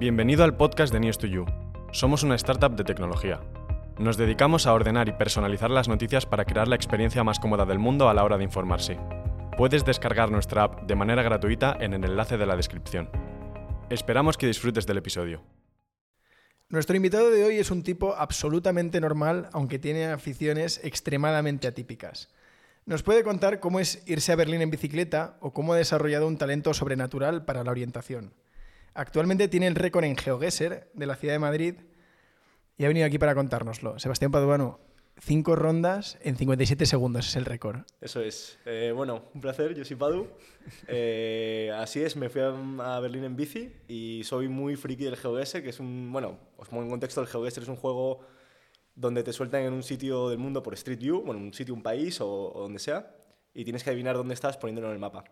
Bienvenido al podcast de News2You. Somos una startup de tecnología. Nos dedicamos a ordenar y personalizar las noticias para crear la experiencia más cómoda del mundo a la hora de informarse. Puedes descargar nuestra app de manera gratuita en el enlace de la descripción. Esperamos que disfrutes del episodio. Nuestro invitado de hoy es un tipo absolutamente normal, aunque tiene aficiones extremadamente atípicas. Nos puede contar cómo es irse a Berlín en bicicleta o cómo ha desarrollado un talento sobrenatural para la orientación. Actualmente tiene el récord en GeoGuessr de la ciudad de Madrid y ha venido aquí para contárnoslo. Sebastián Paduano, cinco rondas en 57 segundos es el récord. Eso es. Eh, bueno, un placer, yo soy Padu. Eh, así es, me fui a, Berlín en bici y soy muy friki del GeoGuessr, que es un, bueno, os pongo en contexto, el GeoGuessr es un juego donde te sueltan en un sitio del mundo por Street View, bueno, un sitio, un país o, o donde sea, y tienes que adivinar dónde estás poniéndolo en el mapa.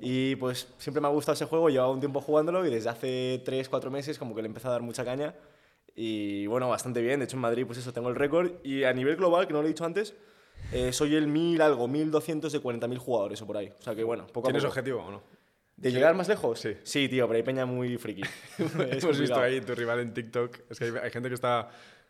Y pues siempre me ha gustado ese juego, llevaba un tiempo jugándolo y desde hace 3, 4 meses como que le empecé a dar mucha caña y bueno, bastante bien. De hecho, en Madrid, pues eso, tengo el récord. Y a nivel global, que no lo he dicho antes, eh, soy el 1000 algo, 1200 de 40.000 jugadores o por ahí. O sea que bueno, poco ¿Tienes a poco. objetivo o no? ¿De llegar más lejos? Sí. Sí, tío, pero hay peña muy friki. Hemos visto complicado. ahí tu rival en TikTok. Es que hay, hay gente que está,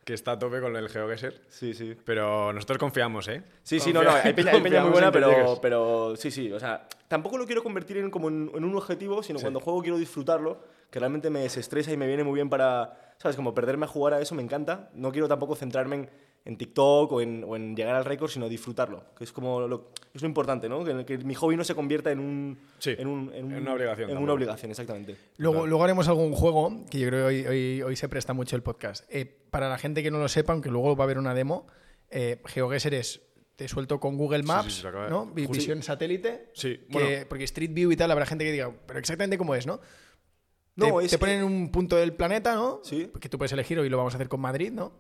que está a tope con el GeoGuessr. Sí, sí. Pero nosotros confiamos, ¿eh? Sí, sí, no, no, hay peña, hay peña muy buena, pero, pero sí, sí, o sea, tampoco lo quiero convertir en, como en, en un objetivo, sino cuando juego quiero disfrutarlo, que realmente me desestresa y me viene muy bien para, ¿sabes? Como perderme a jugar a eso me encanta. No quiero tampoco centrarme en, en TikTok o en, o en llegar al récord, sino disfrutarlo, que es como lo, es lo importante, ¿no? Que, que mi hobby no se convierta en un... Sí, en, un- en un- en una obligación En una obligación, exactamente. Luego, luego haremos algún juego, que yo creo que hoy, hoy, hoy se presta mucho el podcast. Eh, para la gente que no lo sepa, aunque luego va a haber una demo, eh, GeoGuessr es, te suelto con Google Maps, sí, ¿no? Visión satélite. Sí, que- bueno. porque Street View y tal, habrá gente que diga, pero exactamente cómo es, ¿no? No, te, es te que- ponen un punto del planeta, ¿no? Sí. Que tú puedes elegir, hoy lo vamos a hacer con Madrid, ¿no?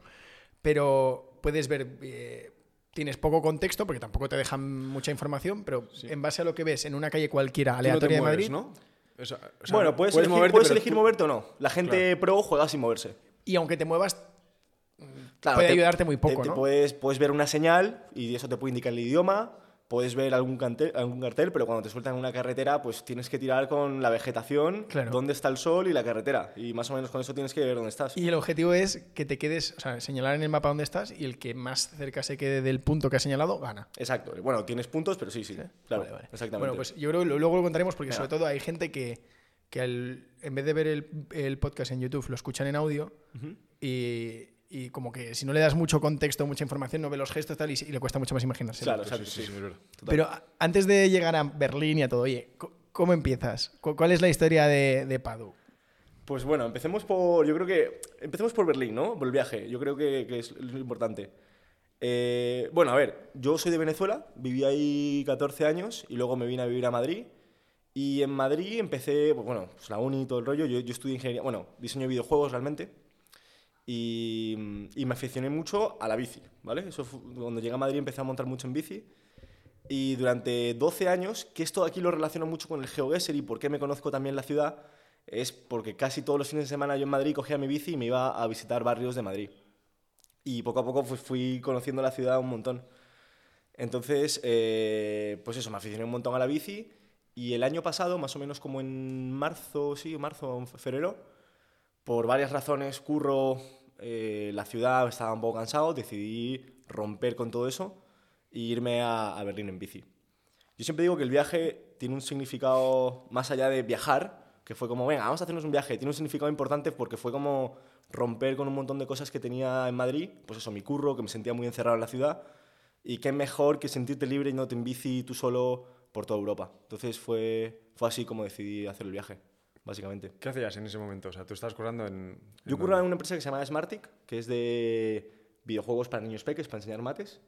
Pero puedes ver, eh, tienes poco contexto, porque tampoco te dejan mucha información, pero en base a lo que ves en una calle cualquiera no aleatoria de Madrid, ¿no? O sea, o sea, bueno, puedes, elegir, moverte, puedes pero elegir tú- moverte o no. La gente pro juega sin moverse. y aunque te muevas, Claro, puede te- ayudarte muy poco, te- te ¿no? puedes, puedes ver una señal y eso te puede indicar el idioma, puedes ver algún, cante- algún cartel, pero cuando te sueltan en una carretera, pues tienes que tirar con la vegetación, Claro. dónde está el sol y la carretera. Y más o menos con eso tienes que ver dónde estás. Y el objetivo es que te quedes, o sea, señalar en el mapa dónde estás y el que más cerca se quede del punto que has señalado gana. Exacto. Bueno, tienes puntos, pero sí, sí. Claro, Vale, vale. exactamente. Bueno, pues yo creo que luego lo contaremos porque sobre todo hay gente que, que al- en vez de ver el, el podcast en YouTube lo escuchan en audio y, y como que si no le das mucho contexto, mucha información, no ve los gestos tal y, y le cuesta mucho más imaginarse. Claro, Sí, exacto, sí, sí. sí. Pero antes de llegar a Berlín y a todo, oye, ¿cómo empiezas? ¿Cu- ¿Cuál es la historia de, de Padu? Pues bueno, empecemos por. Yo creo que. Empecemos por Berlín, ¿no? Por el viaje. Yo creo que, que es lo importante. Eh, bueno, a ver, yo soy de Venezuela, viví ahí 14 años y luego me vine a vivir a Madrid. Y en Madrid empecé, pues bueno, pues la uni y todo el rollo. Yo, yo estudié ingeniería, bueno, diseño de videojuegos realmente. Y, y me aficioné mucho a la bici, ¿vale? Eso fue, cuando llegué a Madrid empecé a montar mucho en bici. Y durante 12 años, que esto aquí lo relaciono mucho con el GeoGuessr y por qué me conozco también la ciudad, es porque casi todos los fines de semana yo en Madrid cogía mi bici y me iba a visitar barrios de Madrid. Y poco a poco fui conociendo la ciudad un montón. Entonces, eh, pues eso, me aficioné un montón a la bici. Y el año pasado, más o menos como en marzo, sí, marzo febrero, por varias razones, curro, eh, la ciudad, estaba un poco cansado, decidí romper con todo eso e irme a, a Berlín en bici. Yo siempre digo que el viaje tiene un significado más allá de viajar, que fue como, venga, vamos a hacernos un viaje. Tiene un significado importante porque fue como romper con un montón de cosas que tenía en Madrid, pues eso, mi curro, que me sentía muy encerrado en la ciudad. Y qué mejor que sentirte libre y no te en bici tú solo por toda Europa. Entonces fue, fue así como decidí hacer el viaje, básicamente. ¿Qué hacías en ese momento? O sea, tú estabas currando en... Yo en curraba en una empresa que se llama Smartic, que es de videojuegos para niños peques, para enseñar mates.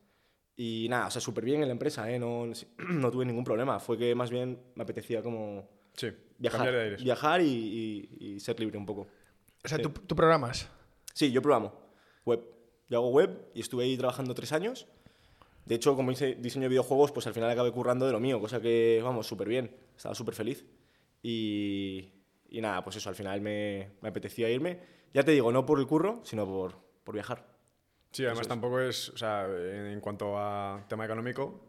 Y nada, o sea, súper bien en la empresa, ¿eh? no, no tuve ningún problema. Fue que más bien me apetecía como Sí, viajar, cambiar de aires. viajar y, y- y ser libre un poco. O sea, Sí. tú, tú programas. Sí, yo programo web. Yo hago web y estuve ahí trabajando tres años. De hecho, como hice diseño de videojuegos, pues al final acabé currando de lo mío, cosa que, vamos, súper bien. Estaba súper feliz. Y, y nada, pues eso, al final me, me apetecía irme. Ya te digo, no por el curro, sino por, por viajar. Sí, además es. tampoco es, o sea, en cuanto a tema económico,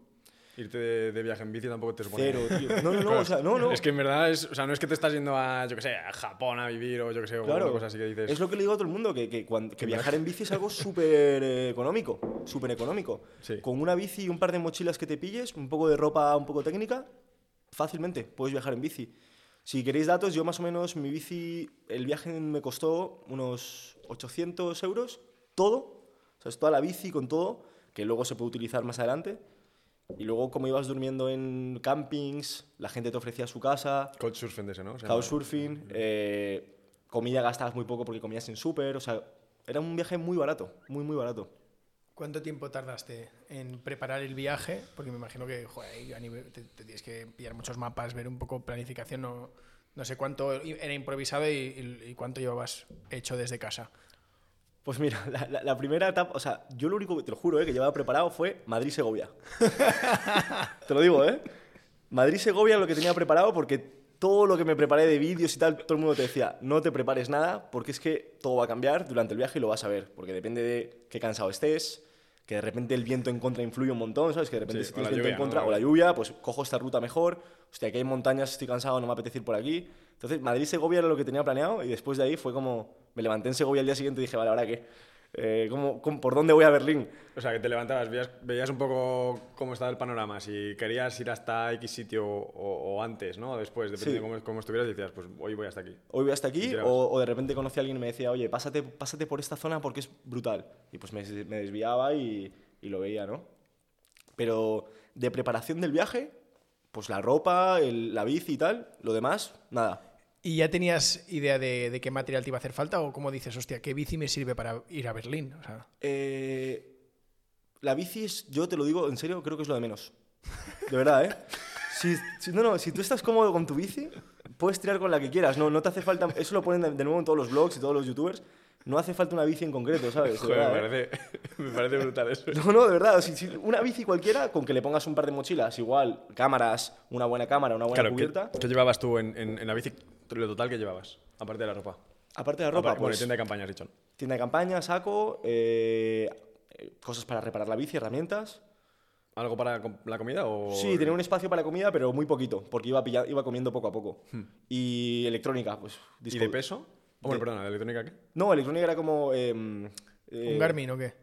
irte de, de viaje en bici tampoco te supone... Cero, tío. No, no, no, o sea, no, no. Es que en verdad, es, o sea, no es que te estás yendo a, yo que sé, a Japón a vivir o yo que sé, o Claro, una cosa así que dices... es lo que le digo a todo el mundo, que, que, cuan- que viajar en bici es algo súper eh, económico, súper económico. Sí. Con una bici y un par de mochilas que te pilles, un poco de ropa un poco técnica, fácilmente puedes viajar en bici. Si queréis datos, yo más o menos mi bici, el viaje me costó unos 800 euros, todo, o sea, es toda la bici con todo, que luego se puede utilizar más adelante. Y luego, como ibas durmiendo en campings, la gente te ofrecía su casa, Couchsurfing de ese, ¿no? Llama. Couchsurfing, eh, comida gastabas muy poco porque comías en súper, o sea, era un viaje muy barato, muy, muy barato. ¿Cuánto tiempo tardaste en preparar el viaje? Porque me imagino que joder, ahí a nivel- te, te tienes que pillar muchos mapas, ver un poco planificación. No, no sé cuánto era improvisado y, y- y cuánto llevabas hecho desde casa. Pues mira, la, la- la primera etapa, o sea, yo lo único, que- te lo juro, eh, que llevaba preparado fue Madrid-Segovia. te lo digo, ¿eh? Madrid-Segovia lo que tenía preparado porque todo lo que me preparé de vídeos y tal, todo el mundo te decía, no te prepares nada porque es que todo va a cambiar durante el viaje y lo vas a ver, porque depende de qué cansado estés, que de repente el viento en contra influye un montón, ¿sabes? Que de repente Sí, si tienes viento en contra o la lluvia, pues cojo esta ruta mejor, hostia, aquí hay montañas, estoy cansado, no me apetece ir por aquí. Entonces, Madrid-Segovia era lo que tenía planeado y después de ahí fue como, me levanté en Segovia el día siguiente y dije, vale, ¿ahora qué? Eh, ¿cómo- cómo- por dónde voy a Berlín? O sea, que te levantabas, veías, veías un poco cómo estaba el panorama, si querías ir hasta X sitio o, o antes, ¿no? Después, depende Sí. de cómo, cómo estuvieras, decías, pues hoy voy hasta aquí. Hoy voy hasta aquí, o, o de repente conocí a alguien y me decía, oye, pásate, pásate por esta zona porque es brutal. Y pues me, me desviaba y, y lo veía, ¿no? Pero de preparación del viaje, pues la ropa, el- la bici y tal, lo demás, nada. ¿Y ya tenías idea de, de qué material te iba a hacer falta? ¿O cómo dices, hostia, qué bici me sirve para ir a Berlín? O sea, Eh, la bici es, yo te lo digo en serio, creo que es lo de menos. De verdad, ¿eh? Si, si- no, no, si tú estás cómodo con tu bici, puedes tirar con la que quieras. No, no te hace falta. Eso lo ponen de, de nuevo en todos los blogs y todos los youtubers. No hace falta una bici en concreto, ¿sabes? De Joder, verdad, me, ¿eh? parece, me parece brutal eso. No, no, de verdad. si- si una bici cualquiera, con que le pongas un par de mochilas, igual, cámaras, una buena cámara, una buena Claro, ¿qué, cubierta. qué llevabas tú en, en- en la bici? Lo total que llevabas, aparte de la ropa. Aparte de la ropa, bueno, pues, tienda de campaña, has dicho. tienda de campaña, saco, eh, cosas para reparar la bici, herramientas. ¿Algo para la comida o...? Sí, tenía un espacio para comida, pero muy poquito, porque iba, pilla- iba comiendo poco a poco. Y electrónica, pues. Hmm. ¿Y disco- de peso? Oh, bueno, de- perdona, ¿de electrónica qué? No, electrónica era como. em, eh, ¿Un Garmin o qué?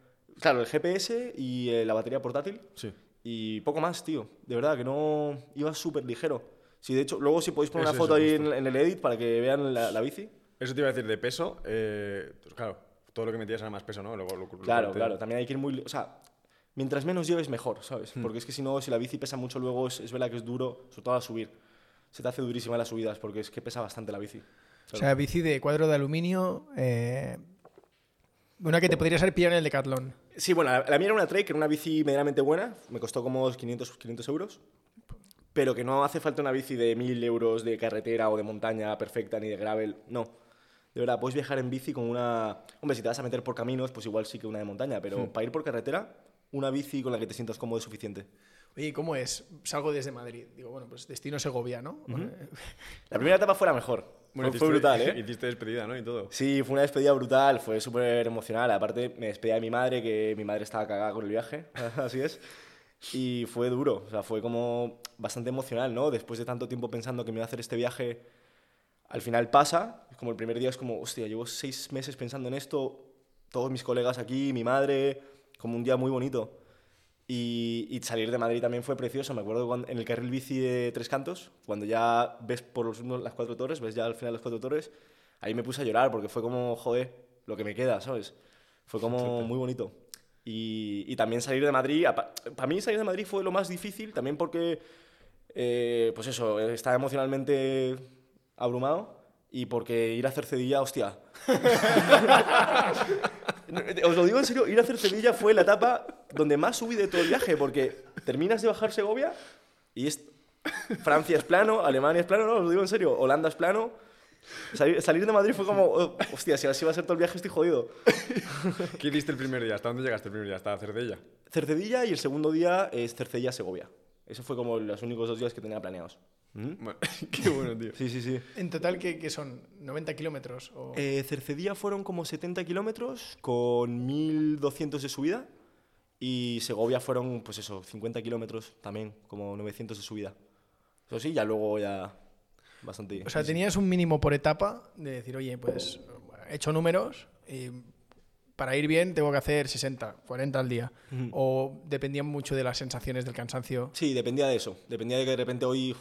Claro, el GPS y eh, la batería portátil. Sí. Y poco más, tío. De verdad, que no. Iba súper ligero. Sí, de hecho, luego si podéis poner Eso, una foto eso, ahí en, en el edit para que vean la, la bici. Eso te iba a decir, de peso, eh, pues claro, todo lo que metías era más peso, ¿no? Luego, lo- lo- Claro, lo- claro. También hay que ir muy. li- O sea, mientras menos lleves, mejor, ¿sabes? Hmm. Porque es que si no, si la bici pesa mucho luego, es, es verdad que es duro, sobre todo al subir. Se te hace durísima las subidas porque es que pesa bastante la bici. O sea, bici de cuadro de aluminio. eh, una que te podrías haber pillado en el Decathlon. Sí, bueno, la, la mía era una Trek, era una bici medianamente buena, me costó como 500, 500 euros, pero que no hace falta una bici de 1000 euros de carretera o de montaña perfecta ni de gravel, no. De verdad, puedes viajar en bici con una... Hombre, si te vas a meter por caminos, pues igual sí que una de montaña, pero para ir por carretera, una bici con la que te sientas cómodo es suficiente. Oye, ¿y ¿cómo es? Salgo desde Madrid. Digo, bueno, pues destino Segovia, ¿no? Eh, La primera etapa fue la mejor, Bueno, fue, fue brutal, ¿eh? Hiciste despedida, ¿no? Y todo. Sí, fue una despedida brutal, fue súper emocional. Aparte, me despedí de mi madre, que mi madre estaba cagada con el viaje, así es. Y fue duro, o sea, fue como bastante emocional, ¿no? Después de tanto tiempo pensando que me iba a hacer este viaje, al final pasa. Como el primer día es como, hostia, llevo seis meses pensando en esto, todos mis colegas aquí, mi madre, como un día muy bonito. Y, y salir de Madrid también fue precioso. Me acuerdo cuando- en el carril bici de Tres Cantos, cuando ya ves por los, las cuatro torres, ves ya al final las cuatro torres, ahí me puse a llorar porque fue como, joder, lo que me queda, ¿sabes? Fue como muy bonito. Y, y también salir de Madrid, para mí salir de Madrid fue lo más difícil, también porque, eh, pues eso, estaba emocionalmente abrumado y porque ir a hacer Cedilla, hostia. Os lo digo en serio, ir a hacer Sevilla fue la etapa donde más subí de todo el viaje, porque terminas de bajar Segovia y es... Francia es plano, Alemania es plano, no, os lo digo en serio, Holanda es plano. Salir, salir de Madrid fue como, oh, hostia, si así va a ser todo el viaje estoy jodido. ¿Qué hiciste el primer día? ¿Hasta dónde llegaste el primer día? ¿Hasta Cercedilla? Cercedilla y el segundo día es Cercedilla-Segovia. Eso fue como los únicos dos días que tenía planeados. ¿Mm? Bueno, qué bueno, tío. Sí, sí, sí. En total, ¿qué, qué son? ¿90 kilómetros? O... Eh, Cercedilla fueron como 70 kilómetros con 1200 de subida Y Segovia fueron, pues eso, 50 kilómetros también, como 900 de subida. Eso sí, ya luego ya bastante... O sea, tenías un mínimo por etapa de decir, oye, pues he hecho números y para ir bien tengo que hacer 60, 40 al día. Ujú. O dependía mucho de las sensaciones del cansancio. Sí, dependía de eso. Dependía de que de repente hoy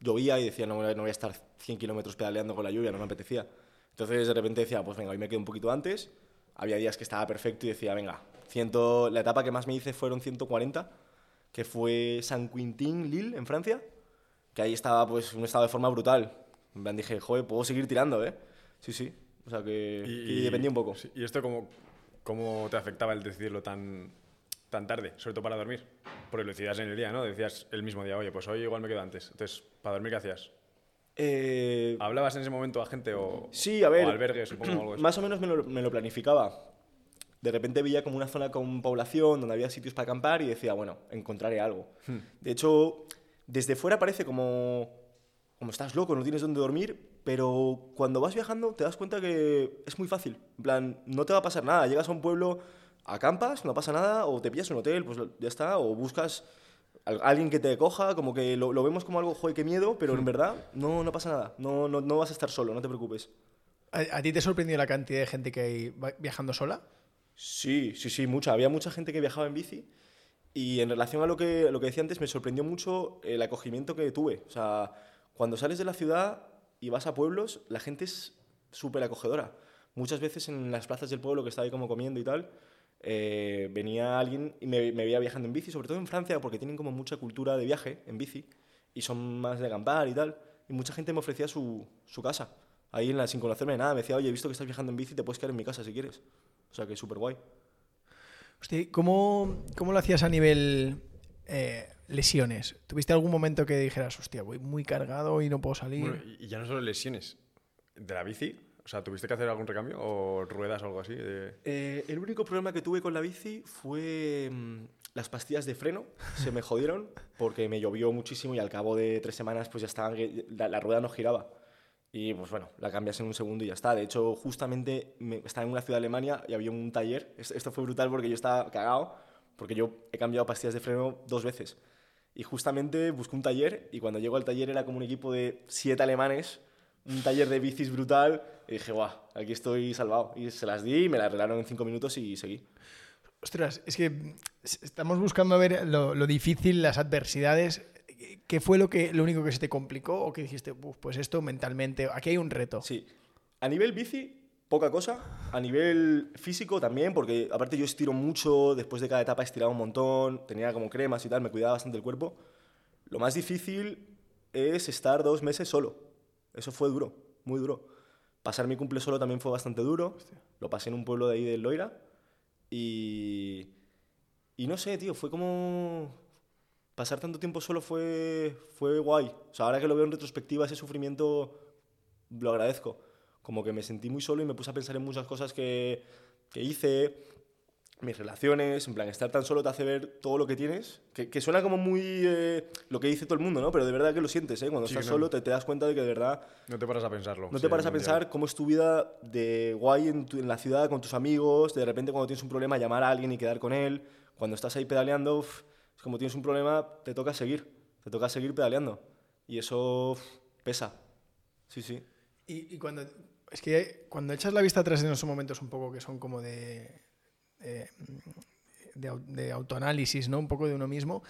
llovía y decía, no, no voy a estar 100 kilómetros pedaleando con la lluvia, no me apetecía. Entonces de repente decía, pues venga, hoy me quedo un poquito antes. Había días que estaba perfecto y decía, venga, ciento... la etapa que más me hice fueron 140, que fue San Quintín, Lille, en Francia, que ahí estaba pues un estado de forma brutal. Plan dije, joder, puedo seguir tirando, ¿eh? Sí, sí. O sea que, que dependía un poco. ¿Y esto cómo, cómo te afectaba el decidirlo tan, tan tarde, sobre todo para dormir? Porque lo decías en el día, ¿no? Decías el mismo día, oye, pues hoy igual me quedo antes. Entonces, ¿para dormir qué hacías? Eh, ¿Hablabas en ese momento a gente o, Sí, a ver. o albergues, supongo, algo? Más o menos me lo, me lo planificaba. De repente veía como una zona con población donde había sitios para acampar y decía, bueno, encontraré algo. Hmm. De hecho, desde fuera parece como, como estás loco, no tienes dónde dormir, pero cuando vas viajando te das cuenta que es muy fácil. En plan, no te va a pasar nada. Llegas a un pueblo, acampas, no pasa nada, o te pillas un hotel, pues ya está, o buscas a alguien que te coja, como que lo, lo vemos como algo, joder, qué miedo, pero Hmm. en verdad no, no pasa nada. No, no, no vas a estar solo, no te preocupes. ¿A, a ti te sorprendió la cantidad de gente que hay viajando sola? Sí, sí, sí, mucha. Había mucha gente que viajaba en bici y en relación a lo que, lo que decía antes, me sorprendió mucho el acogimiento que tuve. O sea, cuando sales de la ciudad y vas a pueblos, la gente es súper acogedora. Muchas veces en las plazas del pueblo que estaba ahí como comiendo y tal, eh, venía alguien y me, me veía viajando en bici, sobre todo en Francia, porque tienen como mucha cultura de viaje en bici y son más de acampar y tal. Y mucha gente me ofrecía su, su casa. Ahí en la, sin conocerme de nada, me decía, oye, he visto que estás viajando en bici, te puedes quedar en mi casa si quieres. O sea que súper guay. Hostia, ¿cómo, ¿Cómo lo hacías a nivel eh, lesiones? ¿Tuviste algún momento que dijeras, hostia, voy muy cargado y no puedo salir? Bueno, y, ya no solo lesiones. ¿De la bici? O sea, ¿tuviste que hacer algún recambio o ruedas o algo así? de- Eh, el único problema que tuve con la bici fue mm, las pastillas de freno. Se me jodieron porque me llovió muchísimo y al cabo de tres semanas pues ya estaban, la, la rueda no giraba. Y pues bueno, la cambias en un segundo y ya está. De hecho, justamente me, estaba en una ciudad de Alemania y había un taller. Es- Esto fue brutal porque yo estaba cagado porque yo he cambiado pastillas de freno dos veces. Y justamente busqué un taller y cuando llego al taller era como un equipo de siete alemanes, un taller de bicis brutal. Y dije, guau, aquí estoy salvado. Y se las di, me las arreglaron en cinco minutos y seguí. Ostras, es que estamos buscando ver lo, lo difícil, las adversidades. ¿Qué fue lo, que, lo único que se te complicó o que dijiste, "Uf, pues esto mentalmente, aquí hay un reto? Sí. A nivel bici, poca cosa. A nivel físico también, porque aparte yo estiro mucho, después de cada etapa estiraba un montón, tenía como cremas y tal, me cuidaba bastante el cuerpo. Lo más difícil es estar dos meses solo. Eso fue duro, muy duro. Pasar mi cumple solo también fue bastante duro. Lo pasé en un pueblo de ahí del Loira. Y, y no sé, tío, fue como... Pasar tanto tiempo solo fue, fue guay. O sea, ahora que lo veo en retrospectiva, ese sufrimiento lo agradezco. Como que me sentí muy solo y me puse a pensar en muchas cosas que, que hice, mis relaciones, en plan, estar tan solo te hace ver todo lo que tienes, que, que suena como muy eh, lo que dice todo el mundo, ¿no? Pero de verdad que lo sientes, ¿eh? Cuando Sí, estás no. solo te, te das cuenta de que de verdad No te paras a pensarlo. no sí, te paras a pensar día. cómo es tu vida de guay en, tu- en la ciudad, con tus amigos, de repente cuando tienes un problema llamar a alguien y quedar con él, cuando estás ahí pedaleando, como tienes un problema, te toca seguir, te toca seguir pedaleando. Y eso pesa. Sí, sí. Y, y cuando. Es que cuando echas la vista atrás en esos momentos un poco que son como de. de, de au- de autoanálisis, ¿no? Un poco de uno mismo.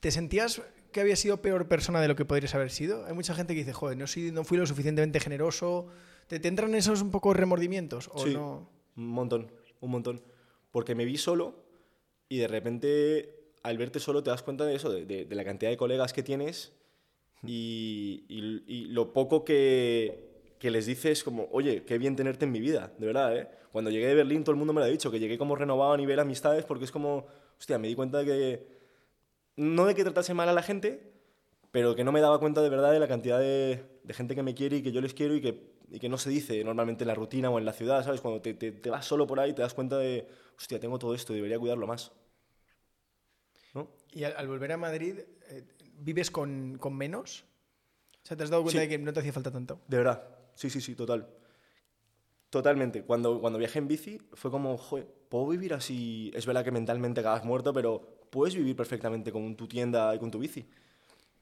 ¿Te sentías que habías sido peor persona de lo que podrías haber sido? Hay mucha gente que dice, joder, no, soy- no fui lo suficientemente generoso. ¿Te, te entran esos un poco remordimientos? ¿O Sí. no? Un montón, un montón. Porque me vi solo y de repente al verte solo te das cuenta de eso, de, de- de la cantidad de colegas que tienes y, y- y lo poco que, que les dices como, oye, qué bien tenerte en mi vida, de verdad, ¿eh? Cuando llegué de Berlín todo el mundo me lo ha dicho, que llegué como renovado a nivel amistades porque es como, hostia, me di cuenta de que, no de que tratase mal a la gente, pero que no me daba cuenta de verdad de la cantidad de, de gente que me quiere y que yo les quiero y que, y que no se dice normalmente en la rutina o en la ciudad, ¿sabes? Cuando te, te- te vas solo por ahí te das cuenta de, hostia, tengo todo esto, debería cuidarlo más. Y al, al volver a Madrid, eh, ¿vives con, con menos? O sea, ¿te has dado cuenta Sí. de que no te hacía falta tanto? De verdad, sí, sí, sí, total. Totalmente. Cuando, cuando viajé en bici fue como, joder, puedo vivir así. Es verdad que mentalmente acabas muerto, pero puedes vivir perfectamente con tu tienda y con tu bici.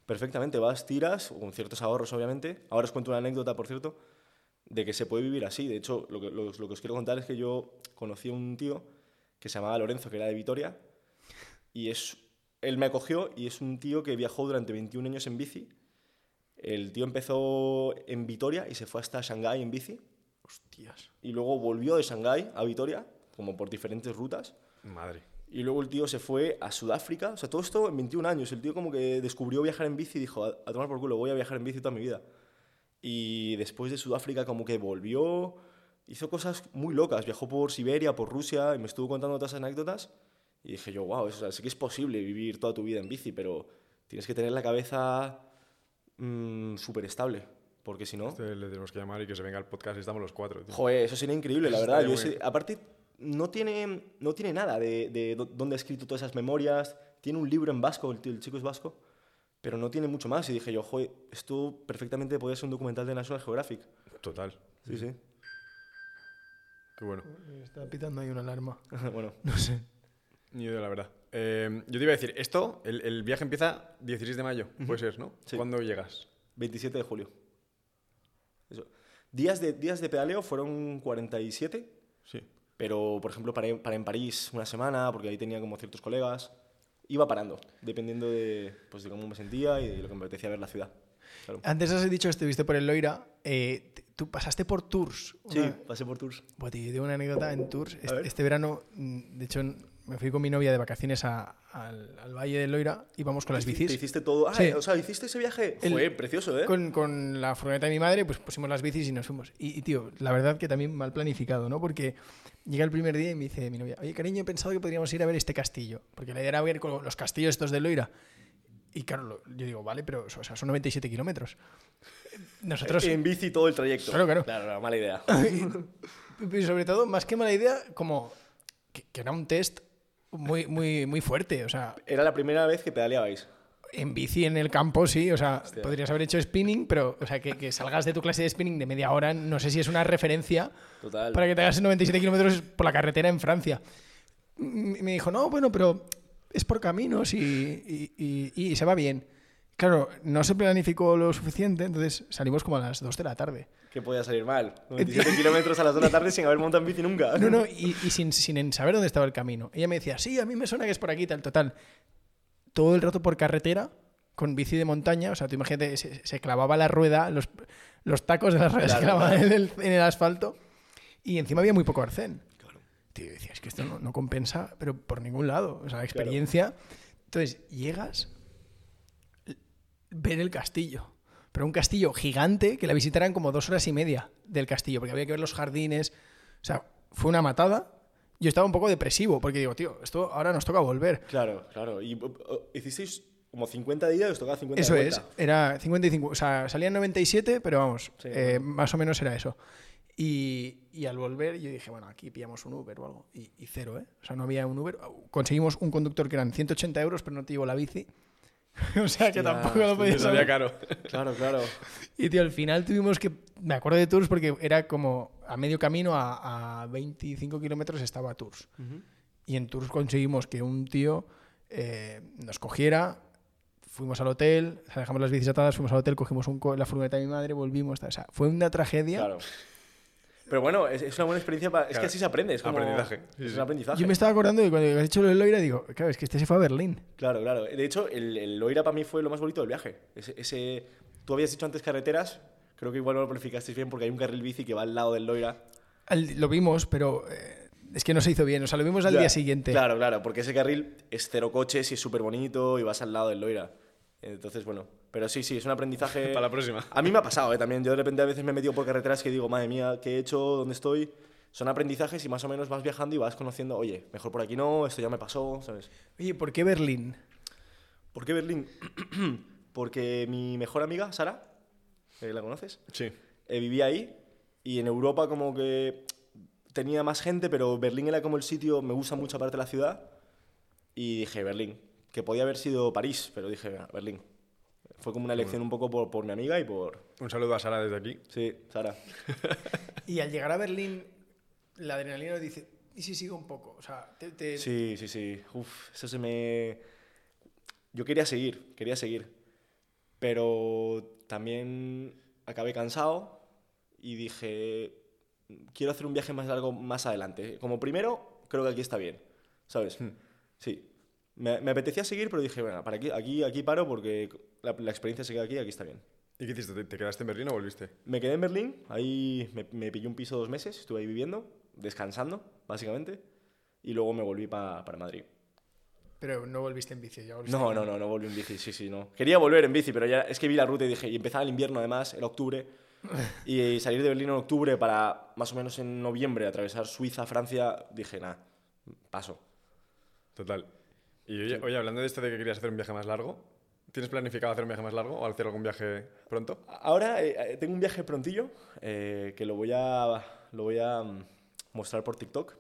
Perfectamente. Vas, tiras, con ciertos ahorros, obviamente. Ahora os cuento una anécdota, por cierto, de que se puede vivir así. De hecho, lo que, lo, lo que os quiero contar es que yo conocí a un tío que se llamaba Lorenzo, que era de Vitoria, y es, él me acogió y es un tío que viajó durante 21 años en bici. El tío empezó en Vitoria y se fue hasta Shanghái en bici Hostias. y luego volvió de Shanghái a Vitoria, como por diferentes rutas. Madre. Y luego el tío se fue a Sudáfrica, o sea, todo esto en 21 años. El tío como que descubrió viajar en bici y dijo, a, tomar por culo, voy a viajar en bici toda mi vida. Y después de Sudáfrica como que volvió, hizo cosas muy locas, viajó por Siberia, por Rusia, y me estuvo contando esas anécdotas. Y dije yo, wow, o sea, sí que es posible vivir toda tu vida en bici, pero tienes que tener la cabeza mm, súper estable, porque si no... Este le tenemos que llamar y que se venga al podcast y estamos los cuatro. tío. Joder, eso sería increíble, la Eso verdad. Yo ese- aparte, no tiene, no tiene nada de, de dó- dónde ha escrito todas esas memorias. Tiene un libro en vasco, el, tío- el chico es vasco, pero no tiene mucho más. Y dije yo, joder, esto perfectamente podría ser un documental de National Geographic. Total. Sí, sí. Qué bueno. Está pitando ahí una alarma. bueno, No sé. Ni idea, la verdad. Eh, yo te iba a decir, esto, el, el viaje empieza 16 de mayo, puede ser, ¿no? Sí. ¿Cuándo llegas? 27 de julio. Eso. Días de, días de pedaleo fueron 47, Sí. pero por ejemplo paré, paré en París una semana porque ahí tenía como ciertos colegas. Iba parando, dependiendo de, pues, de cómo me sentía y de lo que me apetecía ver la ciudad. Claro. Antes has dicho que estuviste por el Loira. eh, tú pasaste por tours. Sí, Una- pasé por tours. Buah, tío, yo tengo una anécdota en tours. Este, este verano, mm, de hecho, me fui con mi novia de vacaciones a- al, al Valle del Loira. Íbamos con las Te bicis. hiciste todo. Ah, Sí. o sea, hiciste ese viaje. El- Fue precioso, ¿eh? Con, con la furgoneta de mi madre, pues pusimos las bicis y nos fuimos. Y, y, tío, la verdad que también mal planificado, ¿no? Porque llega el primer día y me dice mi novia, oye, cariño, he pensado que podríamos ir a ver este castillo. Porque la idea era ver con los castillos estos de Loira. Y claro, yo digo, vale, pero o sea, son 97 kilómetros. Nosotros, En bici todo el trayecto. Claro, claro. Claro, claro, mala idea. y sobre todo, más que mala idea, como que, que era un test muy, muy, muy fuerte. O sea, Era la primera vez que pedaleabais. en bici en el campo, sí, o sea, Hostia. podrías haber hecho spinning, pero, o sea, que, que salgas de tu clase de spinning de media hora, no sé si es una referencia Total. para que te hagas 97 kilómetros por la carretera en Francia. Me dijo, no, bueno, pero es por caminos y, y- y- y se va bien. Claro, no se planificó lo suficiente, entonces salimos como a las 2 de la tarde. Que podía salir mal. 97 kilómetros a las 2 de la tarde sin haber montado en bici nunca. No, no, y, y sin, sin saber dónde estaba el camino. Ella me decía, sí, a mí me suena que es por aquí, tal, total. Todo el rato por carretera, con bici de montaña, o sea, tú imagínate, se, se clavaba la rueda, los, los tacos de la rueda se Claro, clavaban claro. en el, en el asfalto, y encima había muy poco arcén. Tío, yo decía, es que esto no, no compensa, pero por ningún lado. O sea, la experiencia. Entonces, llegas, ver el castillo. Pero un castillo gigante que la visitaran como dos horas y media del castillo, porque había que ver los jardines. O sea, fue una matada. Yo estaba un poco depresivo, porque digo, tío, esto ahora nos toca volver. Claro, claro. Y uh, uh, hicisteis como 50 días y os tocaba 50 de Eso es, vuelta. era 55, o sea, salían 97, pero vamos, Sí, eh, más o menos era eso. Y, y al volver yo dije, bueno, aquí pillamos un Uber o algo. Y, y cero, ¿eh? O sea, no había un Uber. Conseguimos un conductor que eran 180 euros, pero no te llevo la bici. o sea, que Hostia, tampoco lo podías saber. caro. Claro, claro. Y tío, al final tuvimos que. Me acuerdo de Tours porque era como a medio camino, a, a 25 kilómetros estaba Tours. Y en Tours conseguimos que un tío eh, nos cogiera, fuimos al hotel, dejamos las bicis atadas, fuimos al hotel, cogimos un co- la furgoneta de mi madre, volvimos. O sea, fue una tragedia. Claro. Pero bueno, es, es una buena experiencia para... Es Claro. que así se aprende. Es como... Aprendizaje. Sí, es un aprendizaje. Yo me estaba acordando de cuando has dicho lo de Loira, digo, claro, es que este se fue a Berlín. Claro, claro. De hecho, el, el Loira para mí fue lo más bonito del viaje. Ese, ese- Tú habías dicho antes carreteras, creo que igual no lo planificasteis bien porque hay un carril bici que va al lado del Loira. Al- lo vimos, pero eh, es que no se hizo bien. O sea, lo vimos al Ya, día siguiente. Claro, claro, porque ese carril es cero coches y es súper bonito y vas al lado del Loira. Entonces, bueno, pero sí, sí, es un aprendizaje... Para la próxima. A mí me ha pasado, ¿eh? También yo de repente a veces me he metido por carreteras que digo, madre mía, ¿qué he hecho? ¿Dónde estoy? Son aprendizajes y más o menos vas viajando y vas conociendo, oye, mejor por aquí no, esto ya me pasó, ¿sabes? Oye, ¿por qué Berlín? ¿Por qué Berlín? Porque mi mejor amiga, Sara, ¿eh, ¿la conoces? Sí. Eh, vivía ahí y en Europa como que tenía más gente, pero Berlín era como el sitio, me gusta mucho aparte de la ciudad y dije Berlín, que podía haber sido París, pero dije "Ah, Berlín. Fue como una elección un poco por, por mi amiga y por... Un saludo a Sara desde aquí. Sí, Sara. Y al llegar a Berlín, la adrenalina dice, ¿y si sigo un poco? O sea, te, te- Sí, sí, sí. Uf, eso se me... Yo quería seguir, quería seguir. Pero también acabé cansado y dije, quiero hacer un viaje más largo más adelante. Como primero, creo que aquí está bien, ¿sabes? Sí. Me, me apetecía seguir, pero dije, bueno, para aquí, aquí, aquí paro porque la, la experiencia se queda aquí, aquí está bien. ¿Y qué hiciste? ¿Te- ¿Te quedaste en Berlín o volviste? Me quedé en Berlín, ahí me, me pillé un piso dos meses, estuve ahí viviendo, descansando, básicamente, y luego me volví pa- para Madrid. Pero no volviste en bici, ya volviste No, en- no, no, no volví en bici, sí, sí, no. Quería volver en bici, pero ya es que vi la ruta y dije, y empezaba el invierno además, era octubre, y salir de Berlín en octubre para más o menos en noviembre atravesar Suiza, Francia, dije, nada, paso. Total. Y oye, hablando de esto de que querías hacer un viaje más largo, ¿tienes planificado hacer un viaje más largo o hacer algún viaje pronto? Ahora eh, eh, tengo un viaje prontillo eh, que lo voy a, lo voy a mm, mostrar por TikTok.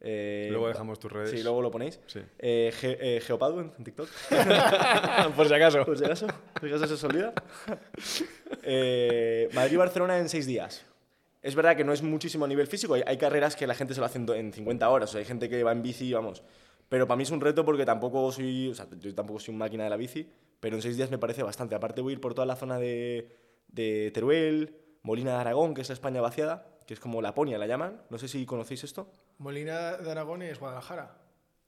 Eh, Luego dejamos tus redes. Sí, luego lo ponéis. Sí. Eh, Ge- eh, Geopadu en TikTok. Por si acaso. Por si acaso, por si acaso se os olvida. Eh, Madrid-Barcelona en seis días. Es verdad que no es muchísimo a nivel físico. Hay, hay carreras que la gente se lo hace en, en 50 horas. O sea, hay gente que va en bici, vamos. Pero para mí es un reto porque tampoco soy, o sea, yo tampoco soy un máquina de la bici. Pero en seis días me parece bastante. Aparte voy a ir por toda la zona de, de Teruel, Molina de Aragón, que es la España vaciada, que es como Laponia la llaman. No sé si conocéis esto. Molina de Aragón es Guadalajara.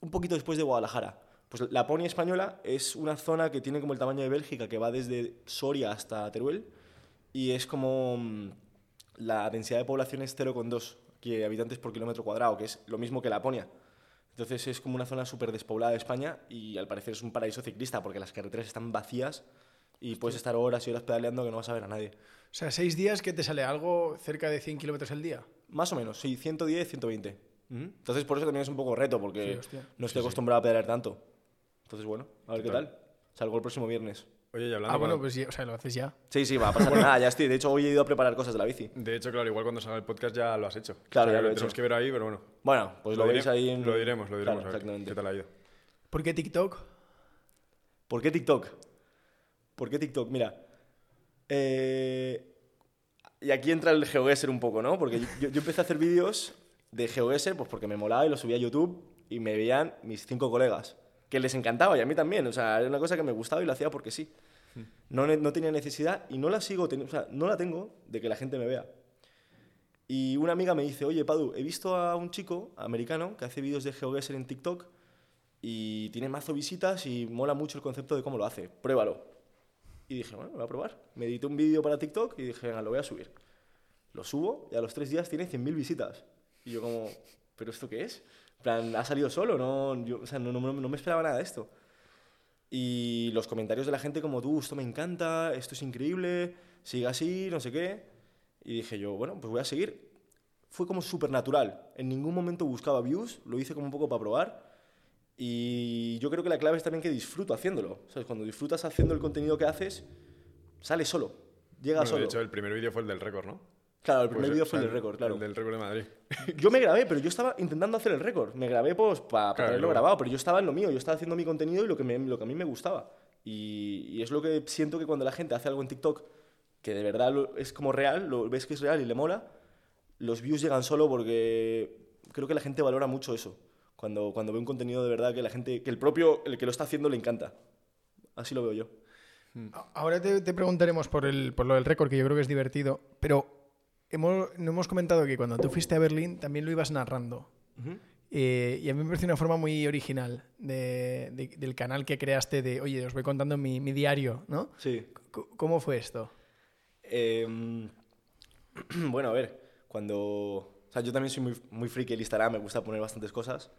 un poquito después de Guadalajara. Pues la Laponia española es una zona que tiene como el tamaño de Bélgica, que va desde Soria hasta Teruel, y es como mm, la densidad de población es 0,2 que habitantes por kilómetro cuadrado, que es lo mismo que Laponia. Entonces es como una zona súper despoblada de España y al parecer es un paraíso ciclista porque las carreteras están vacías y puedes estar horas y horas pedaleando que no vas a ver a nadie. O sea, seis días que te sale algo cerca de 100 kilómetros al día. Más o menos, sí, 110, 120. Entonces por eso también es un poco reto porque Sí, no estoy acostumbrado a pedalear tanto. Entonces bueno, a ver qué tal. Salgo el próximo viernes. Oye, y hablando Ah, bueno, cuando- pues ya- o sea, lo haces ya. Sí, sí, va a pasar nada, ya estoy. De hecho, hoy he ido a preparar cosas de la bici. De hecho, claro, igual cuando salga el podcast ya lo has hecho. Claro, O sea, ya lo he Tenemos hecho. que ver ahí, pero bueno. Bueno, pues lo, veis dire- ahí en... Lo diremos, lo diremos. Claro, a ver exactamente. ¿Qué tal ha ido? ¿Por qué TikTok? ¿Por qué TikTok? ¿Por qué TikTok? Mira, eh, y aquí entra el GeoGuessr un poco, ¿no? Porque yo, yo empecé a hacer vídeos de GeoGuessr pues porque me molaba y los subía a YouTube y me veían mis cinco colegas, que les encantaba y a mí también. O sea, era una cosa que me gustaba y lo hacía porque sí. No, ne- no tenía necesidad y no la sigo, o sea, no la tengo de que la gente me vea. Y una amiga me dice, oye, Padu, he visto a un chico americano que hace vídeos de GeoGuessr en TikTok y tiene mazo visitas y mola mucho el concepto de cómo lo hace. Pruébalo. Y dije, bueno, voy a probar. Me edité un vídeo para TikTok y dije, venga, lo voy a subir. Lo subo y a los tres días tiene 100.000 visitas. Y yo como, ¿pero esto qué es? Plan, ha salido solo, no, yo, o sea, no, no, no me esperaba nada de esto. Y los comentarios de la gente como, tú, esto me encanta, esto es increíble, sigue así, no sé qué. Y dije yo, bueno, pues voy a seguir. Fue como súper natural. En ningún momento buscaba views, lo hice como un poco para probar. Y yo creo que la clave es también que disfruto haciéndolo. ¿Sabes? Cuando disfrutas haciendo el contenido que haces, sale solo. Llega Bueno, solo. de hecho, el primer vídeo fue el del récord, ¿no? Claro, el Pues, primer o vídeo sea, fue el del récord, claro. El del récord de Madrid. Yo me grabé, pero yo estaba intentando hacer el récord. Me grabé pues para Claro, tenerlo grabado, pero yo estaba en lo mío, yo estaba haciendo mi contenido y lo que, me- lo que a mí me gustaba. Y, y es lo que siento que cuando la gente hace algo en TikTok que de verdad lo- es como real, lo ves que es real y le mola, los views llegan solo porque creo que la gente valora mucho eso. Cuando, cuando ve un contenido de verdad que la gente, que el propio, el que lo está haciendo le encanta. Así lo veo yo. A- Ahora te, te preguntaremos por, el, por lo del récord, que yo creo que es divertido, pero hemos, no hemos comentado que cuando tú fuiste a Berlín también lo ibas narrando. Eh, y a mí me parece una forma muy original de- de- del canal que creaste de, oye, os voy contando mi, mi diario, ¿no? Sí. C- ¿Cómo fue esto? Em, bueno, a ver, cuando... O sea, yo también soy muy, muy friki del Instagram, me gusta poner bastantes cosas.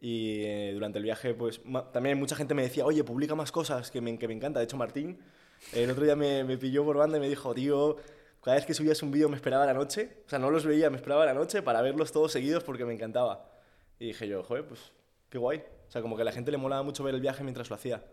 Y eh, durante el viaje, pues también mucha gente me decía, oye, publica más cosas, que me, que me encanta. De hecho, Martín, eh, el otro día me, me pilló por banda y me dijo, tío, cada vez que subías un vídeo me esperaba a la noche. O sea, no los veía, me esperaba a la noche para verlos todos seguidos porque me encantaba. Y dije yo, joder, pues qué guay. O sea, como que a la gente le molaba mucho ver el viaje mientras lo hacía.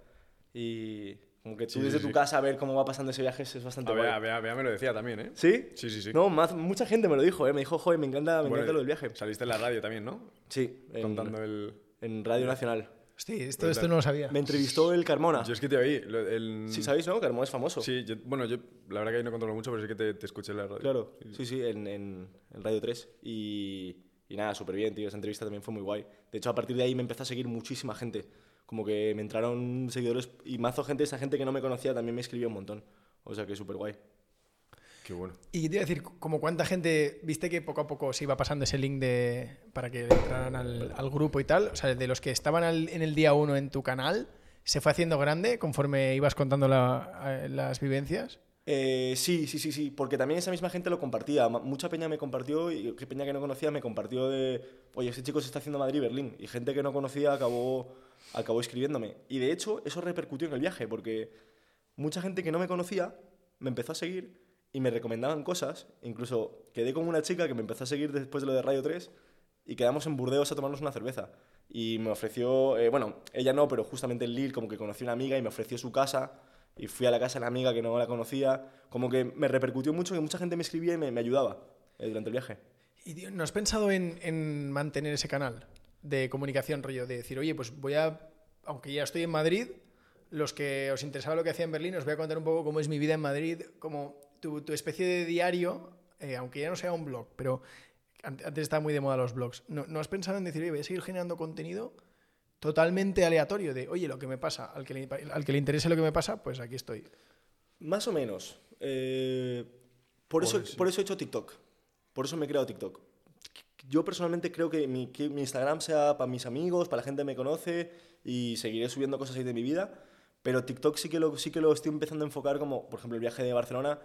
Y como que tú Sí, desde sí. tu casa ver cómo va pasando ese viaje es bastante A guay. Bea, Bea- Bea me lo decía también, ¿eh? ¿Sí? Sí, sí, sí. No, más- mucha gente me lo dijo, ¿eh? Me dijo, joder, me encanta, me Bueno, encanta lo del viaje. Saliste en la radio también, ¿no? Sí, en, Contando el... en Radio Nacional. Sí, esto, esto no lo sabía. Me entrevistó el Carmona. Yo es que te oí. el- Sí, ¿sabéis, no? Carmona es famoso. Sí, yo- bueno, yo la verdad que ahí no controlo mucho, pero sí que te, te escuché en la radio. Claro, sí, sí, en, en, en Radio 3. Y, y nada, súper bien, tío. Esa entrevista también fue muy guay. De hecho, a partir de ahí me empezó a seguir muchísima gente. Como que me entraron seguidores y mazo gente, esa gente que no me conocía también me escribió un montón. O sea que súper guay. Qué bueno. Y te iba a decir, como cuánta gente, viste que poco a poco se iba pasando ese link de, para que entraran al, al grupo y tal, o sea, de los que estaban al- en el día uno en tu canal, ¿se fue haciendo grande conforme ibas contando la- las vivencias? Eh, sí, sí, sí, sí, porque también esa misma gente lo compartía. Mucha peña me compartió y qué peña que no conocía me compartió de, oye, ese chico se está haciendo Madrid-Berlín. Y gente que no conocía acabó, acabó escribiéndome. Y de hecho, eso repercutió en el viaje, porque mucha gente que no me conocía me empezó a seguir y me recomendaban cosas. Incluso quedé con una chica que me empezó a seguir después de lo de Radio 3 y quedamos en Burdeos a tomarnos una cerveza. Y me ofreció, eh, bueno, ella no, pero justamente en Lille como que conocí una amiga y me ofreció su casa y fui a la casa de la amiga que no la conocía. Como que me repercutió mucho que mucha gente me escribía y me, me ayudaba eh, durante el viaje. ¿Y no has pensado en, en mantener ese canal de comunicación, rollo, de decir, oye, pues voy a, aunque ya estoy en Madrid, los que os interesaba lo que hacía en Berlín, os voy a contar un poco cómo es mi vida en Madrid, como tu, tu especie de diario, eh, aunque ya no sea un blog, pero an- antes estaba muy de moda los blogs. ¿No, no has pensado en decir, oye, voy a seguir generando contenido totalmente aleatorio de, oye, lo que me pasa, al que le, al que le interese lo que me pasa, pues aquí estoy? Más o menos. Eh, por, eso, sí. por eso he hecho TikTok. Por eso me he creado TikTok. Yo personalmente creo que mi, que mi Instagram sea para mis amigos, para la gente que me conoce y seguiré subiendo cosas ahí de mi vida. Pero TikTok sí que, lo, sí que lo estoy empezando a enfocar como, por ejemplo, el viaje de Barcelona.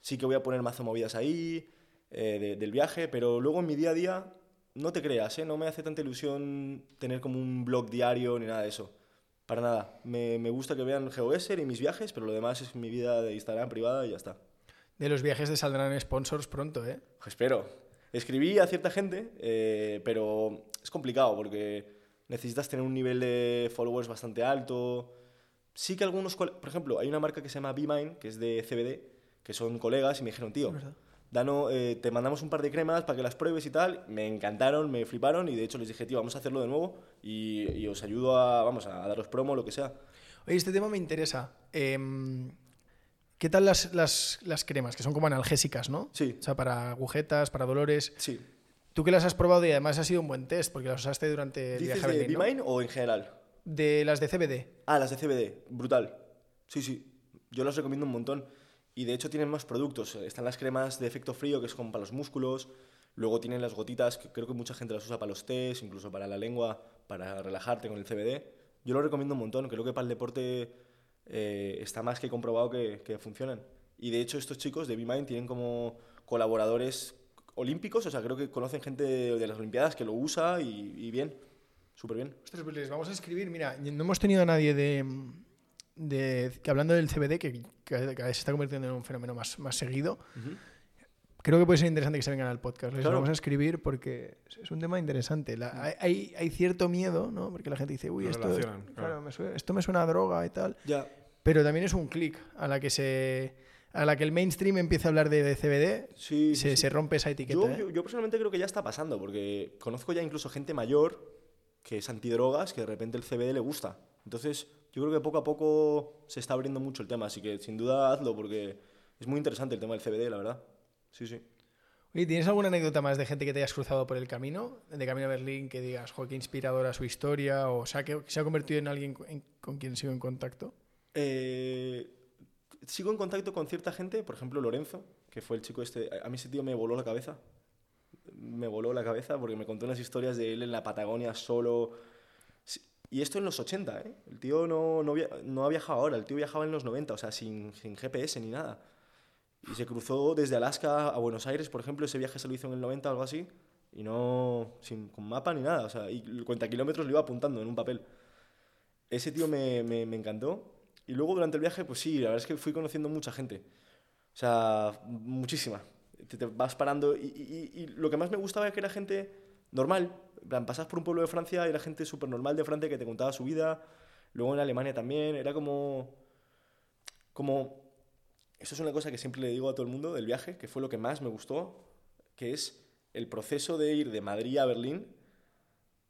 Sí que voy a poner mazo movidas ahí eh, de- del viaje, pero luego en mi día a día, no te creas, ¿eh? no me hace tanta ilusión tener como un blog diario ni nada de eso. Para nada. Me, me gusta que vean GeoGuessr y mis viajes, pero lo demás es mi vida de Instagram privada y ya está. De los viajes de saldrán sponsors pronto, ¿eh? Espero. Escribí a cierta gente, eh, pero es complicado porque necesitas tener un nivel de followers bastante alto. Sí que algunos, por ejemplo, hay una marca que se llama BeMine, que es de CBD, que son colegas y me dijeron, tío. Dano, eh, te mandamos un par de cremas para que las pruebes y tal. Me encantaron, me fliparon y de hecho les dije, tío, vamos a hacerlo de nuevo y, y os ayudo a, vamos, a daros promo, lo que sea. Oye, este tema me interesa. Em, ¿Qué tal las, las, las cremas? Que son como analgésicas, ¿no? Sí. O sea, para agujetas, para dolores. Sí. Tú que las has probado y además ha sido un buen test porque las usaste durante el ¿Dices viaje de Berlín, ¿no? O en general? De las de CBD. Ah, las de CBD, brutal. Sí, sí, yo las recomiendo un montón. Y de hecho tienen más productos. Están las cremas de efecto frío, que es como para los músculos. Luego tienen las gotitas, que creo que mucha gente las usa para los test, incluso para la lengua, para relajarte con el CBD. Yo lo recomiendo un montón. Creo que para el deporte eh, está más que comprobado que, que funcionan. Y de hecho estos chicos de BeMind tienen como colaboradores olímpicos. O sea, creo que conocen gente de, de las Olimpiadas que lo usa y, y bien. Súper bien. Ostras, pues les vamos a escribir. Mira, no hemos tenido a nadie de, de que hablando del CBD, que, cada vez se está convirtiendo en un fenómeno más, más seguido. Creo que puede ser interesante que se vengan al podcast. Les Claro. vamos a escribir porque es un tema interesante. La- hay- hay, hay cierto miedo, ¿no? Porque la gente dice, uy, esto, claro, claro. me suena- esto me suena a droga y tal. Ya. Pero también es un clic a la que se a la que el mainstream empieza a hablar de, de CBD, sí, se, sí. se rompe esa etiqueta. Yo, ¿eh? yo, yo personalmente creo que ya está pasando, porque conozco ya incluso gente mayor que es antidrogas, que de repente el CBD le gusta. Entonces, yo creo que poco a poco se está abriendo mucho el tema, así que sin duda hazlo, porque es muy interesante el tema del CBD, la verdad. Sí, sí. Oye, ¿tienes alguna anécdota más de gente que te hayas cruzado por el camino, de camino a Berlín, que digas, jo, qué inspiradora su historia, o sea, que se ha convertido en alguien en- con quien sigo en contacto? Eh, sigo en contacto con cierta gente, por ejemplo Lorenzo, que fue el chico este. A mí ese tío me voló la cabeza. Me voló la cabeza porque me contó unas historias de él en la Patagonia solo. Y esto en los 80, ¿eh? El tío no, no, ha viajado ahora, el tío viajaba en los 90, o sea, sin, sin GPS ni nada. Y se cruzó desde Alaska a Buenos Aires, por ejemplo, ese viaje se lo hizo en el 90 o algo así, y no sin, con mapa ni nada, o sea, y el cuenta kilómetros lo iba apuntando en un papel. Ese tío me, me, me encantó. Y luego durante el viaje, pues sí, la verdad es que fui conociendo mucha gente. O sea, muchísima. Te, te vas parando. Y, y- y lo que más me gustaba es que era gente normal. Plan, pasas por un pueblo de Francia y era gente súper normal de Francia que te contaba su vida. Luego en Alemania también. Era como. Como. Eso es una cosa que siempre le digo a todo el mundo del viaje, que fue lo que más me gustó, que es el proceso de ir de Madrid a Berlín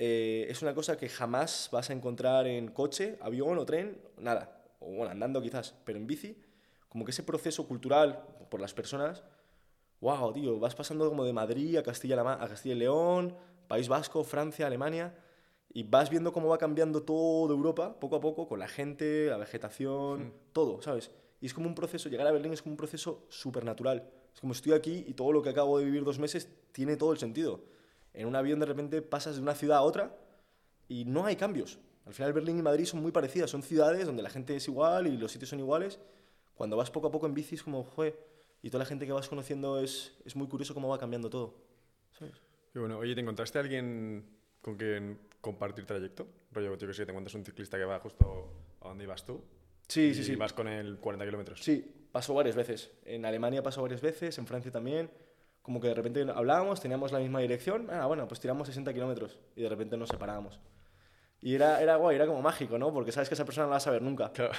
eh, es una cosa que jamás vas a encontrar en coche, avión o tren, nada. O bueno, andando quizás, pero en bici, como que ese proceso cultural por las personas, wow, tío, vas pasando como de Madrid a Castilla, a Castilla y León, País Vasco, Francia, Alemania, y vas viendo cómo va cambiando todo Europa poco a poco con la gente, la vegetación, todo, ¿sabes? Y es como un proceso, llegar a Berlín es como un proceso supernatural. Es como estoy aquí y todo lo que acabo de vivir dos meses tiene todo el sentido. En un avión de repente pasas de una ciudad a otra y no hay cambios. Al final Berlín y Madrid son muy parecidas, son ciudades donde la gente es igual y los sitios son iguales. Cuando vas poco a poco en bici es como, joder, y toda la gente que vas conociendo es, es muy curioso cómo va cambiando todo. ¿sabes? Qué bueno. Oye, ¿te encontraste a alguien con quien compartir trayecto? Rollo, yo que sé, te encuentras un ciclista que va justo a donde ibas tú. Sí, sí, y sí. vas con él 40 kilómetros. Sí, pasó varias veces. En Alemania pasó varias veces, en Francia también. Como que de repente hablábamos, teníamos la misma dirección. Ah, bueno, pues tiramos 60 kilómetros y de repente nos separábamos. Y era, era guay, era como mágico, ¿no? Porque sabes que esa persona no la vas a ver nunca. Claro.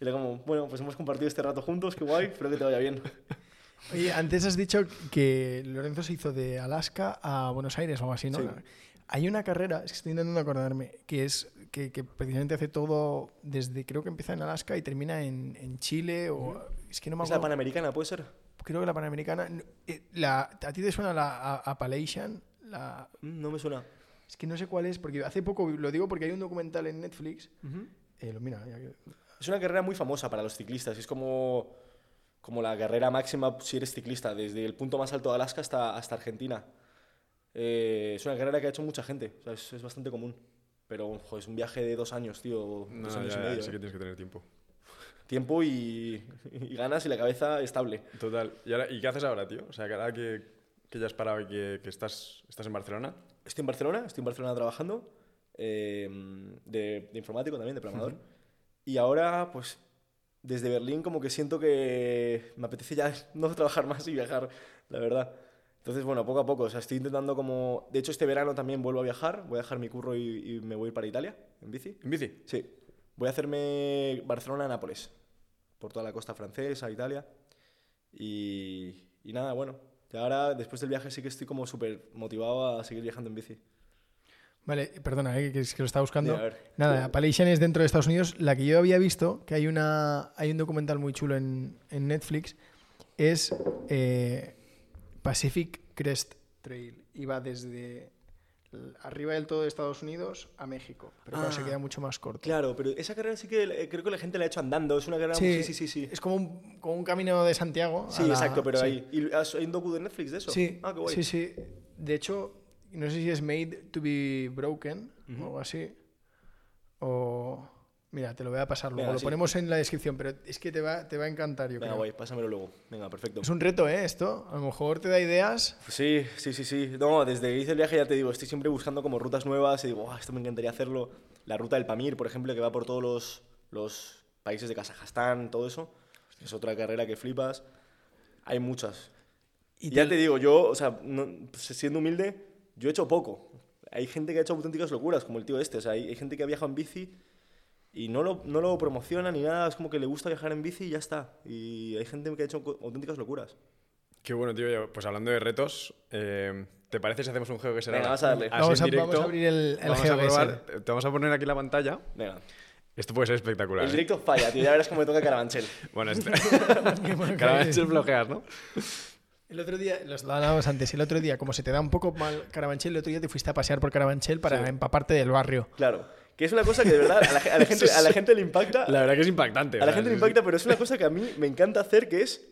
Y era como, bueno, pues hemos compartido este rato juntos, qué guay, espero que te vaya bien. Oye, antes has dicho que Lorenzo se hizo de Alaska a Buenos Aires o algo así, ¿no? Sí. Hay una carrera, es que estoy intentando acordarme, que es que, que precisamente hace todo desde, creo que empieza en Alaska y termina en, en Chile o... Es que no me ¿Es la acuerdo. Panamericana, puede ser? creo que la Panamericana... eh, La, ¿A ti te suena la a- Appalachian? La, Mm, No me suena. es que no sé cuál es, porque hace poco, lo digo porque hay un documental en Netflix. eh, lo mira, ya que- Es una carrera muy famosa para los ciclistas. Es como, como la carrera máxima si eres ciclista, desde el punto más alto de Alaska hasta, hasta Argentina. Eh, es una carrera que ha hecho mucha gente, o sea, es, es bastante común. Pero jo, es un viaje de dos años, tío, No, dos años ya, y medio. sí ¿eh? que tienes que tener tiempo. Tiempo y, y ganas y la cabeza estable. Total. ¿Y, ahora, ¿y qué haces ahora, tío? O sea, que ahora que, que ya has parado y que, que estás, estás en Barcelona, Estoy en Barcelona, estoy en Barcelona trabajando, eh, de, de informático también, de programador. Y ahora, pues, desde Berlín como que siento que me apetece ya no trabajar más y viajar, la verdad. Entonces, bueno, poco a poco, o sea, estoy intentando como... De hecho, este verano también vuelvo a viajar, voy a dejar mi curro y, y me voy a ir para Italia, en bici. ¿en bici? Sí, voy a hacerme Barcelona-Nápoles, por toda la costa francesa, Italia. Y, y nada, bueno, y ahora después del viaje sí que estoy como súper motivado a seguir viajando en bici. Vale, perdona, eh, que, es que lo estaba buscando. Ver. Nada, Appalachian es dentro de Estados Unidos. La que yo había visto, que hay, una, hay un documental muy chulo en, en Netflix, es eh, Pacific Crest Trail. Y va desde arriba del todo de Estados Unidos a México. Pero claro, se Ah. queda mucho más corto. Claro, pero esa carrera sí que eh, creo que la gente la ha hecho andando, es una carrera... Sí, sí, sí, sí. Es como un, como un camino de Santiago. Sí, la- exacto, pero sí. ahí. ¿Y hay un docu de Netflix de eso? Sí, Ah, qué guay. sí, sí. De hecho, no sé si es Made to be Broken o algo así. O. Mira, te lo voy a pasar luego. Venga, lo sí. ponemos en la descripción, pero es que te va, te va a encantar, yo Venga, creo. guay, pásamelo luego. Venga, perfecto. Es un reto, ¿eh? Esto. A lo mejor te da ideas. Pues sí, sí, sí, sí. No, desde que hice el viaje ya te digo, estoy siempre buscando como rutas nuevas y digo, "Buah, esto me encantaría hacerlo. La ruta del Pamir, por ejemplo, que va por todos los, los países de Kazajstán, todo eso. Es otra carrera que flipas. Hay muchas. Y ya te digo, yo, o sea, no- pues, siendo humilde, yo he hecho poco. Hay gente que ha hecho auténticas locuras, como el tío este. O sea, hay, hay gente que ha viajado en bici y no lo, no lo promociona ni nada. Es como que le gusta viajar en bici y ya está. Y hay gente que ha hecho auténticas locuras. Qué bueno, tío. Pues hablando de retos, eh, ¿te parece si hacemos un juego que será Venga, vamos a darle. Así Vamos a- directo? vamos a abrir el- el Vamos a probar. Te vamos a poner aquí la pantalla. Venga. Esto puede ser espectacular. El ¿eh? directo falla, tío. Ya verás cómo me toca Carabanchel. Bueno, este... Se bloqueas, ¿no? El otro día, los lo hablábamos antes, el otro día, como se te da un poco mal Carabanchel, el otro día te fuiste a pasear por Carabanchel para Sí. empaparte del barrio. Claro. Que es una cosa que de verdad a la, ge- a la gente, a la gente le impacta. La verdad que es impactante. A la gente le impacta, pero es una cosa que a mí me encanta hacer, que es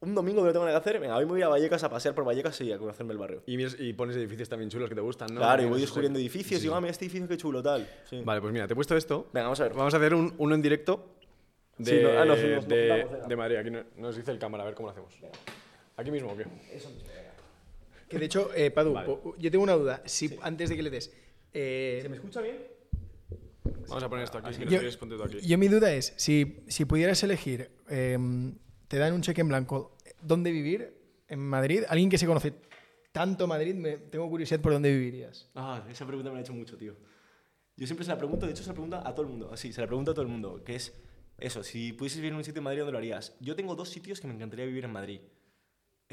un domingo que no tengo nada que hacer. Venga, hoy me voy a Vallecas a pasear por Vallecas y a conocerme el barrio. Y, miras- y pones edificios también chulos que te gustan, ¿no? Claro, y voy descubriendo sí. edificios Sí, y digo, ah, mira este edificio, qué chulo, tal. Sí. Vale, pues mira, te he puesto esto. Venga, vamos a ver. Vamos a hacer un- uno en directo de, Sí, no- ah, de, de Madrid. Aquí no- nos dice el cámara, a ver cómo lo hacemos. ¿Aquí mismo o qué? Que de hecho, eh, Padu, Vale. yo tengo una duda. Si, Antes de que le des. eh, ¿Se me escucha bien? Vamos a poner esto aquí. Si Yo- quieres, ponte aquí. Yo mi duda es, si, si pudieras elegir, eh, te dan un cheque en blanco, ¿dónde vivir? ¿En Madrid? Alguien que se conoce tanto Madrid, me, tengo curiosidad por dónde vivirías. Ah, esa pregunta me la ha hecho mucho, tío. Yo siempre se la pregunto, de hecho se la pregunta a todo el mundo, así, se la pregunto a todo el mundo, que es eso, si pudieses vivir en un sitio en Madrid, ¿dónde lo harías? Yo tengo dos sitios que me encantaría vivir en Madrid.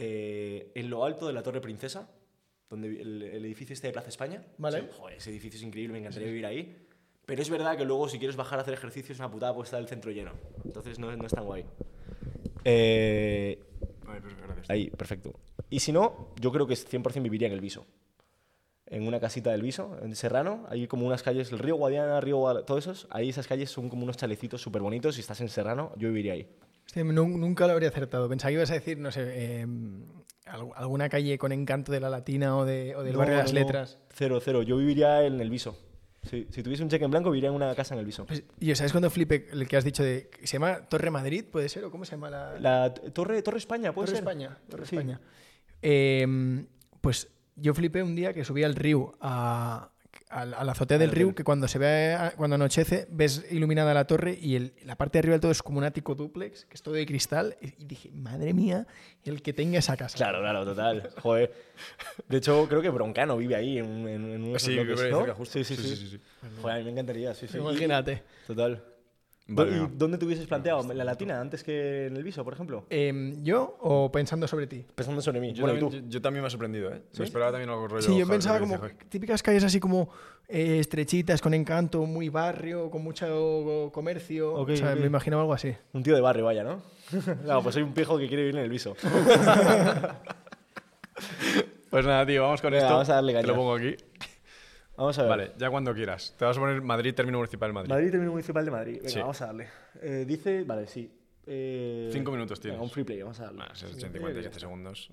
Eh, en lo alto de la Torre Princesa, donde el, el edificio este de Plaza España. Vale. Joder, ese edificio es increíble, me encantaría vivir ahí. Pero es verdad que luego si quieres bajar a hacer ejercicio es una putada porque está el centro lleno. Entonces no, no es tan guay. Eh, Ay, pues ahí, perfecto. Y si no, yo creo que 100% viviría en el Viso. En una casita del Viso, en Serrano, hay como unas calles, el río Guadiana, río Guadal- todos esos, ahí esas calles son como unos chalecitos súper bonitos y estás en Serrano, yo viviría ahí. Nunca lo habría acertado. Pensaba que ibas a decir, no sé, eh, al- alguna calle con encanto de la Latina o, de, o del No, barrio de las no. letras. Cero, cero. Yo viviría en el Viso. Si tuviese un cheque en blanco, viviría en una casa en el Viso. Pues, y ¿sabes cuando flipe el que has dicho de. ¿Se llama Torre Madrid? ¿Puede ser? ¿O cómo se llama la.? La Torre, Torre España, ¿puede Torre ser? España. Torre Sí. España. Eh, pues yo flipé un día que subí al río, a, a la a la azotea del Al río, que cuando se ve, a- cuando anochece, ves iluminada la torre y el- la parte de arriba del todo es como un ático duplex, que es todo de cristal. Y dije, madre mía, el que tenga esa casa. Claro, claro, total. Joder. De hecho, creo que Broncano vive ahí, en, en, en uno de esos Sí, bloques, ¿no? cerca, justo. Sí, sí, Sí, sí. sí, sí, Joder, a mí me encantaría, sí, sí. Imagínate. Total. Vale, ¿Y dónde te hubieses planteado? ¿En la Latina antes que en el Viso, por ejemplo? Em, ¿Yo o pensando sobre ti? Pensando sobre mí. Yo, Bueno, ¿y también, yo- yo también me ha sorprendido, ¿eh? ¿Sí? Me esperaba también algo rollo. Sí, yo pensaba como dice, típicas calles así como eh, estrechitas, con encanto, muy barrio, con mucho comercio. O sea, me imaginaba algo así. Un tío de barrio, vaya, ¿no? no, pues soy un pijo que quiere vivir en el Viso. Pues nada, tío, vamos con Venga, esto. vamos a darle Te lo pongo aquí. Vamos a ver. Vale, ya cuando quieras. Te vas a poner Madrid, término municipal de Madrid. Madrid, término municipal de Madrid. Venga, Sí. vamos a darle. Eh, dice, vale, sí. Eh, Cinco minutos tienes. venga, un free play, vamos a darle. Nah, Sí, 60 eh, 57 ya segundos.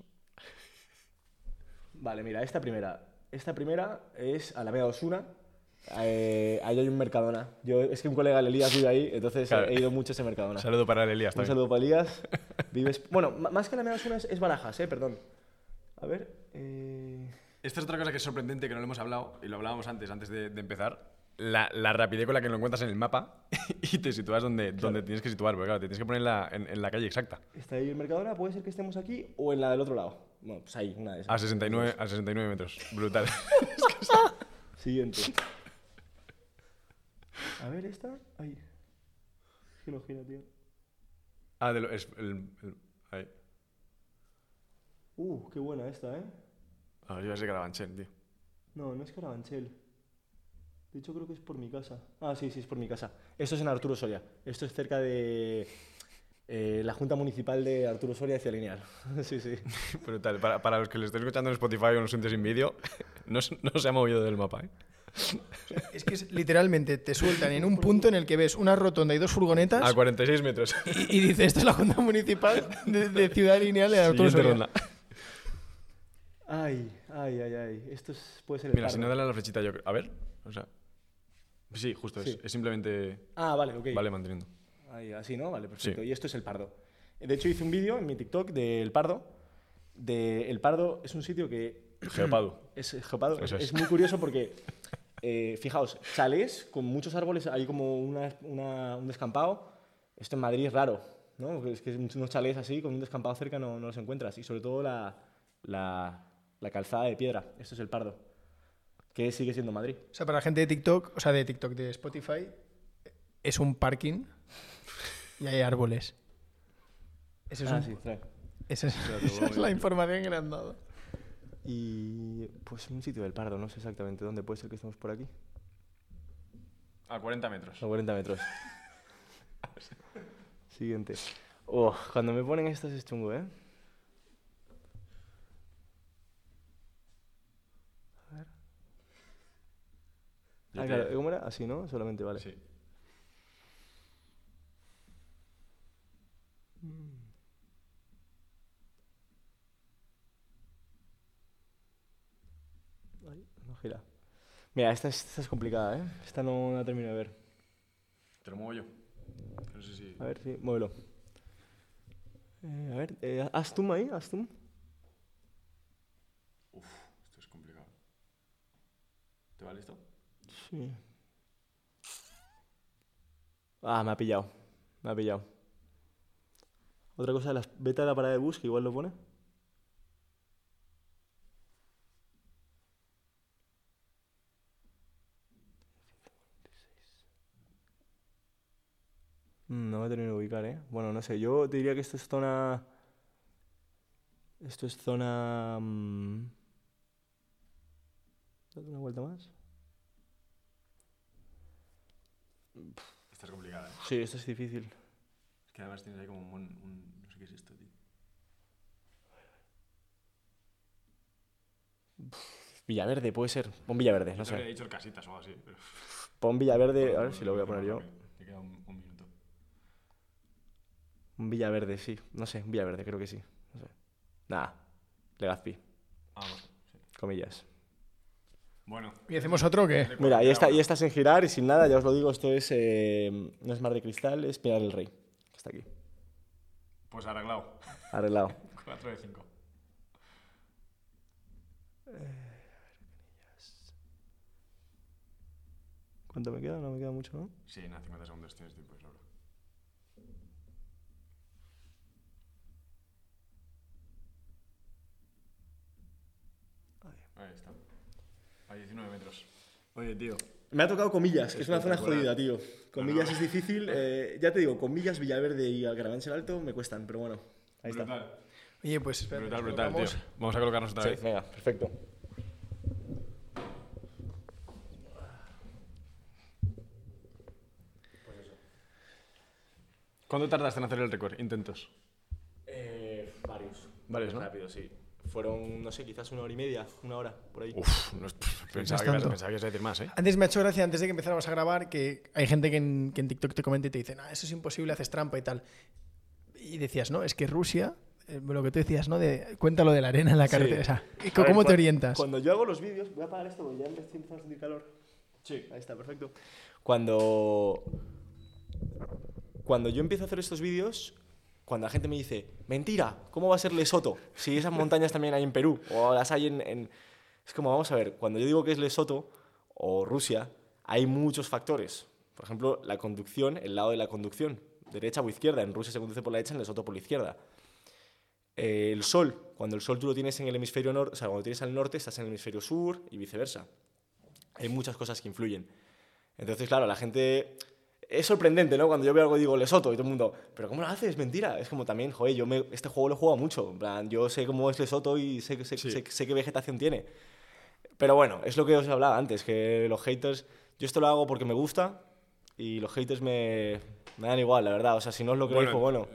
Vale, mira, esta primera. Esta primera es Alameda Osuna. Eh, ahí hay un Mercadona. Yo, es que un colega de Elías vive ahí, entonces Claro. he ido mucho a ese Mercadona. Un saludo para el Elías Un también. saludo para Elías. Vives... Bueno, más que Alameda Osuna es, es Barajas, eh, perdón. A ver. Eh... Esta es otra cosa que es sorprendente que no lo hemos hablado y lo hablábamos antes, antes de, de empezar. La, la rapidez con la que lo encuentras en el mapa y te sitúas donde, donde tienes que situar, porque claro, te tienes que poner en la, en, en la calle exacta. ¿Está ahí el Mercadona? ¿Puede ser que estemos aquí o en la del otro lado? Bueno, pues ahí, una de esas. A 69, a 69 metros. Brutal. Siguiente. A ver, esta. Ay. Que gira, tío. ah, de lo, es el, el- ahí. Uh, qué buena esta, ¿eh? Yo iba a ser Carabanchel, tío. No, no es Carabanchel. De hecho, creo que es por mi casa. Ah, sí, sí, es por mi casa. Esto es en Arturo Soria. Esto es cerca de eh, la Junta Municipal de Arturo Soria Ciudad Lineal. sí, sí. Brutal. Para, para los que lo estéis escuchando en Spotify o en los sitios sin vídeo, no, se- no se ha movido del mapa, ¿eh? Es que es, literalmente te sueltan en un punto en el que ves una rotonda y dos furgonetas A 46 metros. y, y dices, esto es la Junta Municipal de, de Ciudad Lineal de Arturo Siguiente Soria. ronda. Ay, ay, ay, ay. Esto es- puede ser el Mira, si no dale a la flechita, yo creo. A ver. O sea. Sí, justo. Sí. Es, es simplemente. Ah, vale, ok. Vale, manteniendo. Ahí, así, ¿no? Vale, perfecto. Sí. Y esto es el Pardo. De hecho, hice un vídeo en mi TikTok del Pardo. De el Pardo es un sitio que Geopadu. es geopado. Es. es. es muy curioso porque, eh, fijaos, chalés con muchos árboles, hay como una- una- un descampado. Esto en Madrid es raro, ¿no? Porque Es que unos chalés así, con un descampado cerca, no, no los encuentras. Y sobre todo la, la, la calzada de piedra. Esto es el Pardo, que sigue siendo Madrid. O sea, para la gente de TikTok, o sea, de TikTok, de Spotify, es un parking y hay árboles. Ese es Ah, un- sí, trae. esa es, esa es la información que le han dado. Y pues un sitio del Pardo, no sé exactamente dónde puede ser que estemos por aquí. A 40 metros. A 40 metros. Siguiente. Oh, cuando me ponen estas es chungo, ¿eh? Ah, te- claro, ¿cómo era? Así, ¿no? Solamente, vale. Sí. Ay, no gira. Mira, esta es, esta es complicada, ¿eh? Esta no la termino de ver. Te lo muevo yo. No sé si. A ver, sí, muévelo. Eh, a ver, eh, haz zoom ahí, haz zoom. Esto es complicado. ¿Te va listo? Sí. Ah, me ha pillado. Me ha pillado. Otra cosa, las beta de la parada de bus, que igual lo pone. Mm, No me termino de ubicar, ¿eh? Bueno, no sé. Yo te diría que esto es zona... Esto es zona... mm, Date una vuelta más. Esta es complicada, ¿eh? Sí, esto es difícil. Es que además tienes ahí como un, un- No sé qué es esto, tío. Villaverde, puede ser. Pon Villaverde, no Yo te habría sé. dicho el casitas o algo así. Pero... Pon Villaverde, a ver si lo voy a poner yo. Te queda un, un minuto. Un Villaverde, sí. No sé, un Villaverde, creo que sí. No sé. Nada. Legazpi, Vamos. Sí. comillas. Bueno. ¿Y hacemos otro o qué? Mira, y esta, y esta sin girar y sin nada, ya os lo digo, esto es. eh, no es Mar de Cristal, es Pinar del Rey. que Está aquí. Pues arreglado. Arreglado. 4 de 5. ¿Cuánto me queda? No me queda mucho, ¿no? Sí, nada, 50 segundos tienes tiempo de sobra. Ahí está. A 19 metros. Oye, tío. Me ha tocado comillas, que es una zona jodida, tío. Comillas es difícil. eh, ya te digo, comillas, Villaverde y Alcaravanche Alto me cuestan, pero bueno. Ahí está. brutal. Oye, pues espera, Brutal, brutal, tío. Vamos a colocarnos otra Sí, vez. venga, perfecto. ¿Cuánto tardaste en hacer el récord? Intentos. Eh, varios. Varios, ¿no? Rápido, sí. Fueron, no sé, quizás una hora y media, una hora, por ahí. Uf, no pensaba, que, pensaba que ibas a decir más, ¿eh? Antes me ha hecho gracia, antes de que empezáramos a grabar, que hay gente que en, que en TikTok te comenta y te dice, no, eso es imposible, haces trampa y tal. Y decías, no, es que Rusia, eh, lo que tú decías, ¿no? De, cuéntalo de la arena en la Sí. carretera. o sea, ¿y A co- ver, ¿Cómo te orientas? Cuando yo hago los vídeos, voy a apagar esto porque ya me estoy empezando a sentir calor. Sí. Ahí está, perfecto. Cuando. Cuando yo empiezo a hacer estos vídeos, cuando la gente me dice, mentira, ¿cómo va a ser Lesoto? Si esas montañas también hay en Perú, o las hay en, en-". Es como, vamos a ver, cuando yo digo que es Lesoto o Rusia, hay muchos factores. Por ejemplo, la conducción, el lado de la conducción, derecha o izquierda. En Rusia se conduce por la derecha, en Lesoto por la izquierda. Eh, el sol, cuando el sol tú lo tienes en el hemisferio norte, o sea, cuando tienes al norte, estás en el hemisferio sur y viceversa. Hay muchas cosas que influyen. Entonces, claro, la gente. Es sorprendente, ¿no? Cuando yo veo algo y digo Lesoto y todo el mundo, ¿pero cómo lo haces? Mentira. Es como también, joder, yo me- este juego lo he jugado mucho. En plan, yo sé cómo es Lesoto y sé, sé, Sí. sé, sé qué vegetación tiene. Pero bueno, es lo que os hablaba antes, que los haters. Yo esto lo hago porque me gusta y los haters me, me dan igual, la verdad. O sea, si no os lo creéis, pues bueno.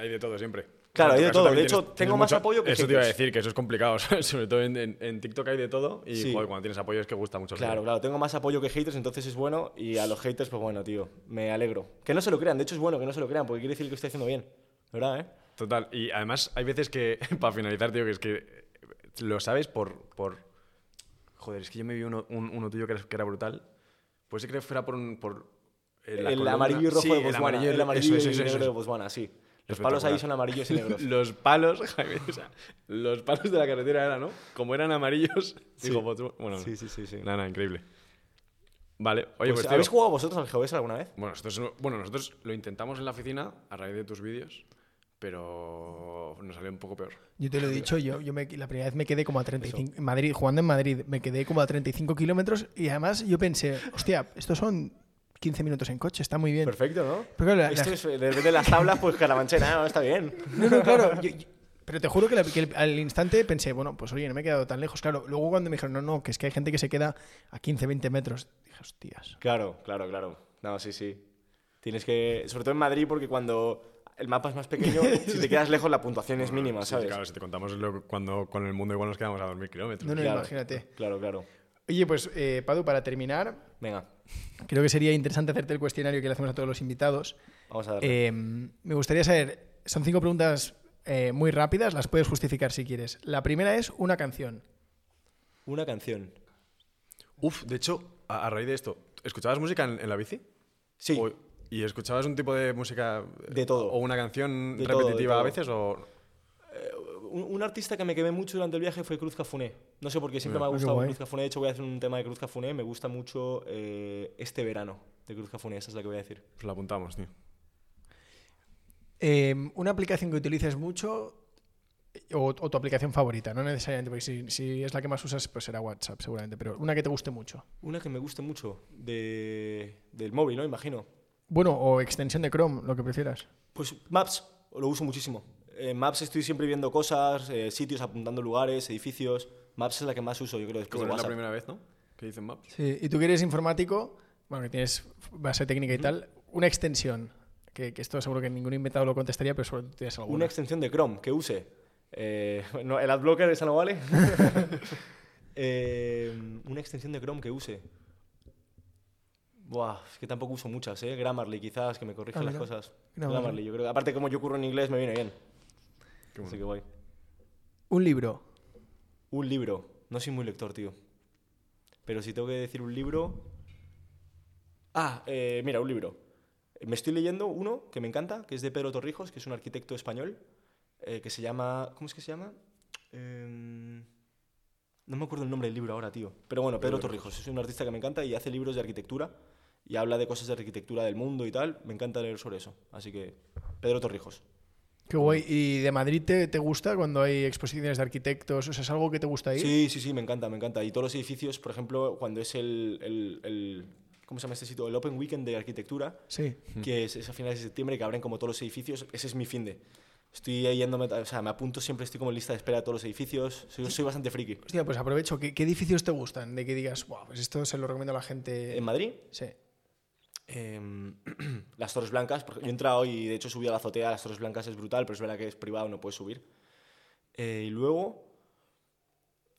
hay de todo siempre. Claro, hay de todo. De hecho, tienes- tengo tienes más mucho- apoyo que Eso te iba a haters. decir, que eso es complicado. Sobre todo en, en- en TikTok hay de todo y Sí. joder, cuando tienes apoyo es que gusta mucho. el Claro, claro, tengo más apoyo que haters, entonces es bueno. Y a los haters, pues bueno, tío, me alegro. Que no se lo crean, de hecho es bueno que no se lo crean, porque quiere decir que estoy haciendo bien. ¿Verdad, eh? Total. Y además hay veces que, para finalizar, tío, que es que lo sabes por... por... Joder, es que yo me vi uno, un- uno tuyo que era, que era brutal. Puede ser que fuera por... un- por eh, la el columna- amarillo y rojo Sí, de el Botswana. amarillo y- El amarillo eso, y eso, eso, negro de. Botswana, sí. Los palos ahí son amarillos y negros. Los palos, Jaime, o sea, los palos de la carretera eran, ¿no? Como eran amarillos, Sí. digo, bueno, Sí, sí, sí, sí. nada, nada, increíble. Vale, oye, Pues, pues, tío, ¿Habéis jugado vosotros al GeoES alguna vez? bueno, nosotros, bueno, nosotros lo intentamos en la oficina a raíz de tus vídeos, pero nos salió un poco peor. Yo te lo he dicho, yo, yo me- la primera vez me quedé como a 35, en Madrid, jugando en Madrid, me quedé como a 35 kilómetros y además yo pensé, hostia, estos son 15 minutos en coche, está muy bien. Perfecto, ¿no? Pero claro, la- Esto la- es, de repente de las tablas, pues caravanchera, ¿no? Está bien. No, no, claro. yo- yo- pero te juro que, la- que el- al instante pensé, bueno, pues oye, no me he quedado tan lejos. Claro, luego cuando me dijeron, no, no, que es que hay gente que se queda a 15, 20 metros, dije, hostias. Claro, claro, claro. No, sí, sí. Tienes que. Sobre todo en Madrid, porque cuando el mapa es más pequeño, si te quedas lejos, la puntuación es mínima, Sí, ¿sabes? claro, si te contamos lo- cuando con el mundo igual nos quedamos a 2.000 kilómetros. No, no, Claro, imagínate. Claro, claro. Oye, pues, eh, Padu, para terminar, Venga, creo que sería interesante hacerte el cuestionario que le hacemos a todos los invitados. vamos a darle. Eh, me gustaría saber, son cinco preguntas eh, muy rápidas, las puedes justificar si quieres. La primera es una canción. Una canción. Uf, de hecho, a, a raíz de esto, ¿escuchabas música en, en la bici? Sí. O- ¿Y escuchabas un tipo de música? De todo. ¿O una canción De todo, de repetitiva a todo. veces? O... Un, un artista que me quemé mucho durante el viaje fue Cruz Cafuné. No sé por qué siempre me ha Ah, gustado. Cruz Cafuné. De hecho, voy a hacer un tema de Cruz Cafuné. Me gusta mucho eh, este verano de Cruz Cafuné. Esa es la que voy a decir. Pues la apuntamos, tío. Eh, una aplicación que utilices mucho o, o tu aplicación favorita, no necesariamente, porque si, si es la que más usas, pues será WhatsApp seguramente, pero una que te guste mucho. Una que me guste mucho de, del móvil, ¿no? Imagino. Bueno, o extensión de Chrome, lo que prefieras. Pues Maps, lo uso muchísimo. En Maps estoy siempre viendo cosas, eh, sitios, apuntando lugares, edificios. Maps es la que más uso, yo creo, después Como de es la WhatsApp. primera vez, ¿no? ¿Qué dicen Maps? Sí, y tú que eres informático, bueno, que tienes base técnica y tal, una extensión, que, que esto seguro que ningún inventado lo contestaría, pero seguro que tú tienes alguna. Una extensión de Chrome que use. Eh, no, el adblocker, esa no vale. Eh, una extensión de Chrome que use. Buah, es que tampoco uso muchas, ¿eh? Grammarly quizás, que me corrige Ah, las mira. cosas. Grammarly. Grammarly, yo creo que aparte como yo curro en inglés me viene bien. Qué bueno. Así que guay. Un libro. Un libro. No soy muy lector, tío. Pero si tengo que decir un libro... Ah, eh, mira, un libro. Me estoy leyendo uno que me encanta, que es de Pedro Torrijos, que es un arquitecto español, eh, que se llama... ¿Cómo es que se llama? Em, no me acuerdo el nombre del libro ahora, tío. Pero bueno, Pedro Torrijos es un artista que me encanta y hace libros de arquitectura y habla de cosas de arquitectura del mundo y tal. Me encanta leer sobre eso. Así que, Pedro Torrijos. Qué guay. ¿Y de Madrid te, te gusta cuando hay exposiciones de arquitectos? O sea, ¿es algo que te gusta ir? Sí, sí, sí, me encanta, me encanta. Y todos los edificios, por ejemplo, cuando es el, el- el- ¿cómo se llama este sitio? El Open Weekend de Arquitectura, Sí. que es, es a finales de septiembre, que abren como todos los edificios, ese es mi fin de. Estoy yéndome, o sea, me apunto siempre, estoy como en lista de espera de todos los edificios. Soy, soy bastante friki. Hostia, pues aprovecho. ¿Qué, qué edificios te gustan? De que digas, wow, pues esto se lo recomiendo a la gente. En Madrid, Sí. Em, las Torres Blancas, porque yo he entrado y de hecho subí a la azotea, las Torres Blancas es brutal, pero es verdad que es privado, no puedes subir. Eh, y luego,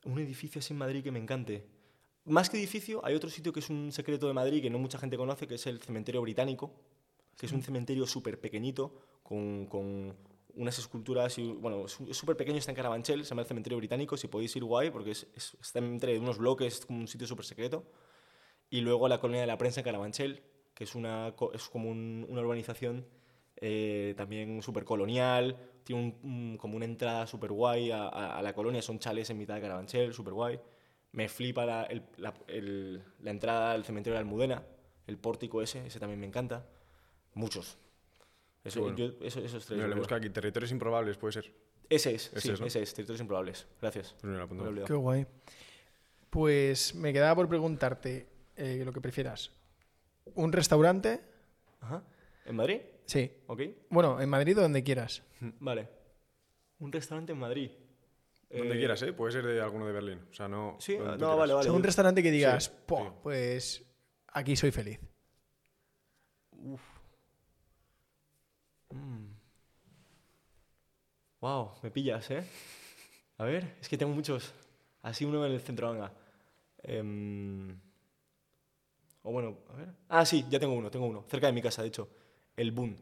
un edificio así en Madrid que me encante. Más que edificio, hay otro sitio que es un secreto de Madrid que no mucha gente conoce, que es el Cementerio Británico, que es un cementerio súper pequeñito, con, con unas esculturas, y, bueno, es es súper pequeño, está en Carabanchel, se llama el Cementerio Británico, si podéis ir guay, porque es, es- está entre unos bloques, es como un sitio súper secreto. Y luego la colonia de la prensa en Carabanchel, que es, una, es como un- una urbanización eh, también súper colonial, tiene un- un- como una entrada súper guay a, a- a la colonia, son chales en mitad de Carabanchel, súper guay. Me flipa la, el- la- el- la entrada al cementerio de Almudena, el pórtico ese, ese también me encanta. Muchos. Eso, bueno. yo- eso- esos tres. Mira, le busca aquí territorios improbables, puede ser. Ese es, Ese sí, es, ¿no? ese es, Territorios Improbables. Gracias. Pues. Qué guay. Pues me quedaba por preguntarte eh, lo que prefieras. ¿Un restaurante? Ajá. ¿En Madrid? Sí. ¿Ok? Bueno, en Madrid o donde quieras. Vale. Un restaurante en Madrid. Donde Eh, quieras, ¿eh? Puede ser de alguno de Berlín. O sea, no. Sí, no, vale. O vale. sea, un restaurante que digas, Sí, "Po, sí. pues aquí soy feliz. Wow, me pillas, ¿eh? A ver, es que tengo muchos. Así uno en el centro, venga. Em, O bueno, a ver. Ah, sí, ya tengo uno, tengo uno. Cerca de mi casa, de hecho. El Boon.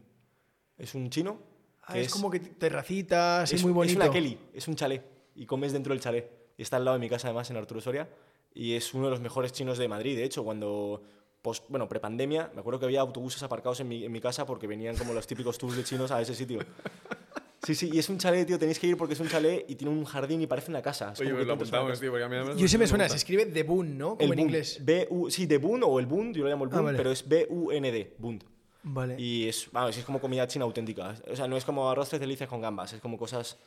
Es un chino. Ah, que es, como que terracita, así es, muy bonito. Es una Kelly, es un chalet. Y comes dentro del chalet. Y está al lado de mi casa, además, en Arturo Soria. Y es uno de los mejores chinos de Madrid. De hecho, cuando. Post, bueno, prepandemia, me acuerdo que había autobuses aparcados en mi, en mi casa porque venían como los típicos tours de chinos a ese sitio. Sí, sí, y es un chalet, tío. Tenéis que ir porque es un chalet y tiene un jardín y parece una casa. Es Oye, pues lo apuntamos, tío, porque a mí además Yo se me suena, se escribe The Boon, ¿no? Como El en Bund. inglés. B-U- sí, de Bund o el Bund, yo lo llamo el Ah, Bund, vale. pero es B-U-N-D, Bund. Vale. Y es, vamos, es como comida china auténtica. O sea, no es como arroz tres delicias con gambas, es como cosas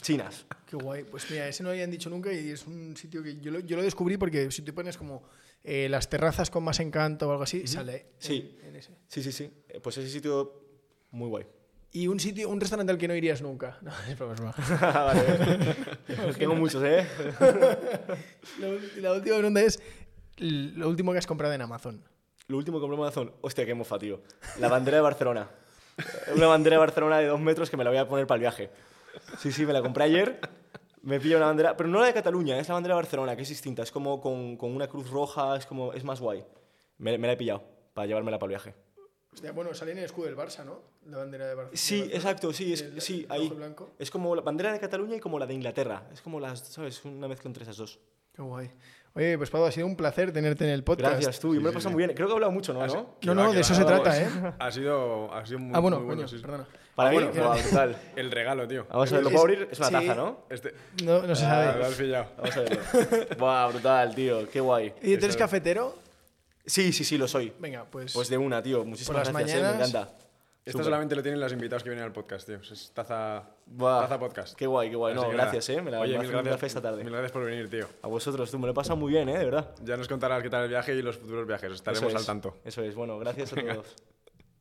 chinas. Qué guay. Pues mira, ese no lo habían dicho nunca y es un sitio que yo lo, yo lo descubrí porque si te pones como eh, las terrazas con más encanto o algo así, sale. Sí. en- en ese. Sí, sí, sí. Eh, Pues ese sitio, muy guay. Y un sitio, un restaurante al que no irías nunca. No, es broma, es broma. vale. Tengo muchos, ¿eh? La, la última pregunta es lo último que has comprado en Amazon. Lo úlimo que compré en Amazon, hostia, qué mofa, tío. La bandera de Barcelona. Una bandera de Barcelona de dos metros que me la voy a poner para el viaje. Sí, sí, me la compré ayer. Me pillo una bandera, pero no la de Cataluña, es la bandera de Barcelona, que es distinta. Es como con, con una cruz roja, es como es más guay. Me, me la he pillado para llevármela para el viaje. Hostia, bueno, sale en el escudo del Barça, ¿no? La bandera de Bar- de Sí, Barcelona. exacto, sí, es, El- sí, el ahí. blanco. Es como la bandera de Cataluña y como la de Inglaterra. Es como las, ¿sabes? Una mezcla entre esas dos. Qué guay. Oye, pues Pablo, ha sido un placer tenerte en el podcast. Gracias, tú. Yo me lo he pasado muy bien. Creo que he hablado mucho, ¿no? Ah. ¿No? No, va, no, que de eso va, se trata, ¿eh? Ha sido, ha sido muy, Ah, bueno, muy coño, sí, sí. perdona. Para mí, bueno, buah, brutal. El regalo, tío. Vamos a ver, ¿lo puedo abrir? Es una sí. taza, ¿no? Este, No, no se ah, sabe. lo has pillado. Vamos a verlo. Buah, brutal, tío. Qué guay. ¿Y tú eres cafetero? Sí, sí, sí, lo soy. Venga, pues... Pues de una, tío. Muchísimas gracias, eh, me encanta. Esto Súper. solamente lo tienen los invitados que vienen al podcast, tío. Es taza, Buah, taza podcast. Qué guay, qué guay. Así No, que gracias, ¿eh? Me la Oye, me mil hace gracias, esta tarde. Mil gracias por venir, tío. A vosotros, tú. Me lo he pasado muy bien, ¿eh? De verdad. Ya nos contarás qué tal el viaje y los futuros viajes. Estaremos al tanto. Eso es. Bueno, gracias a todos.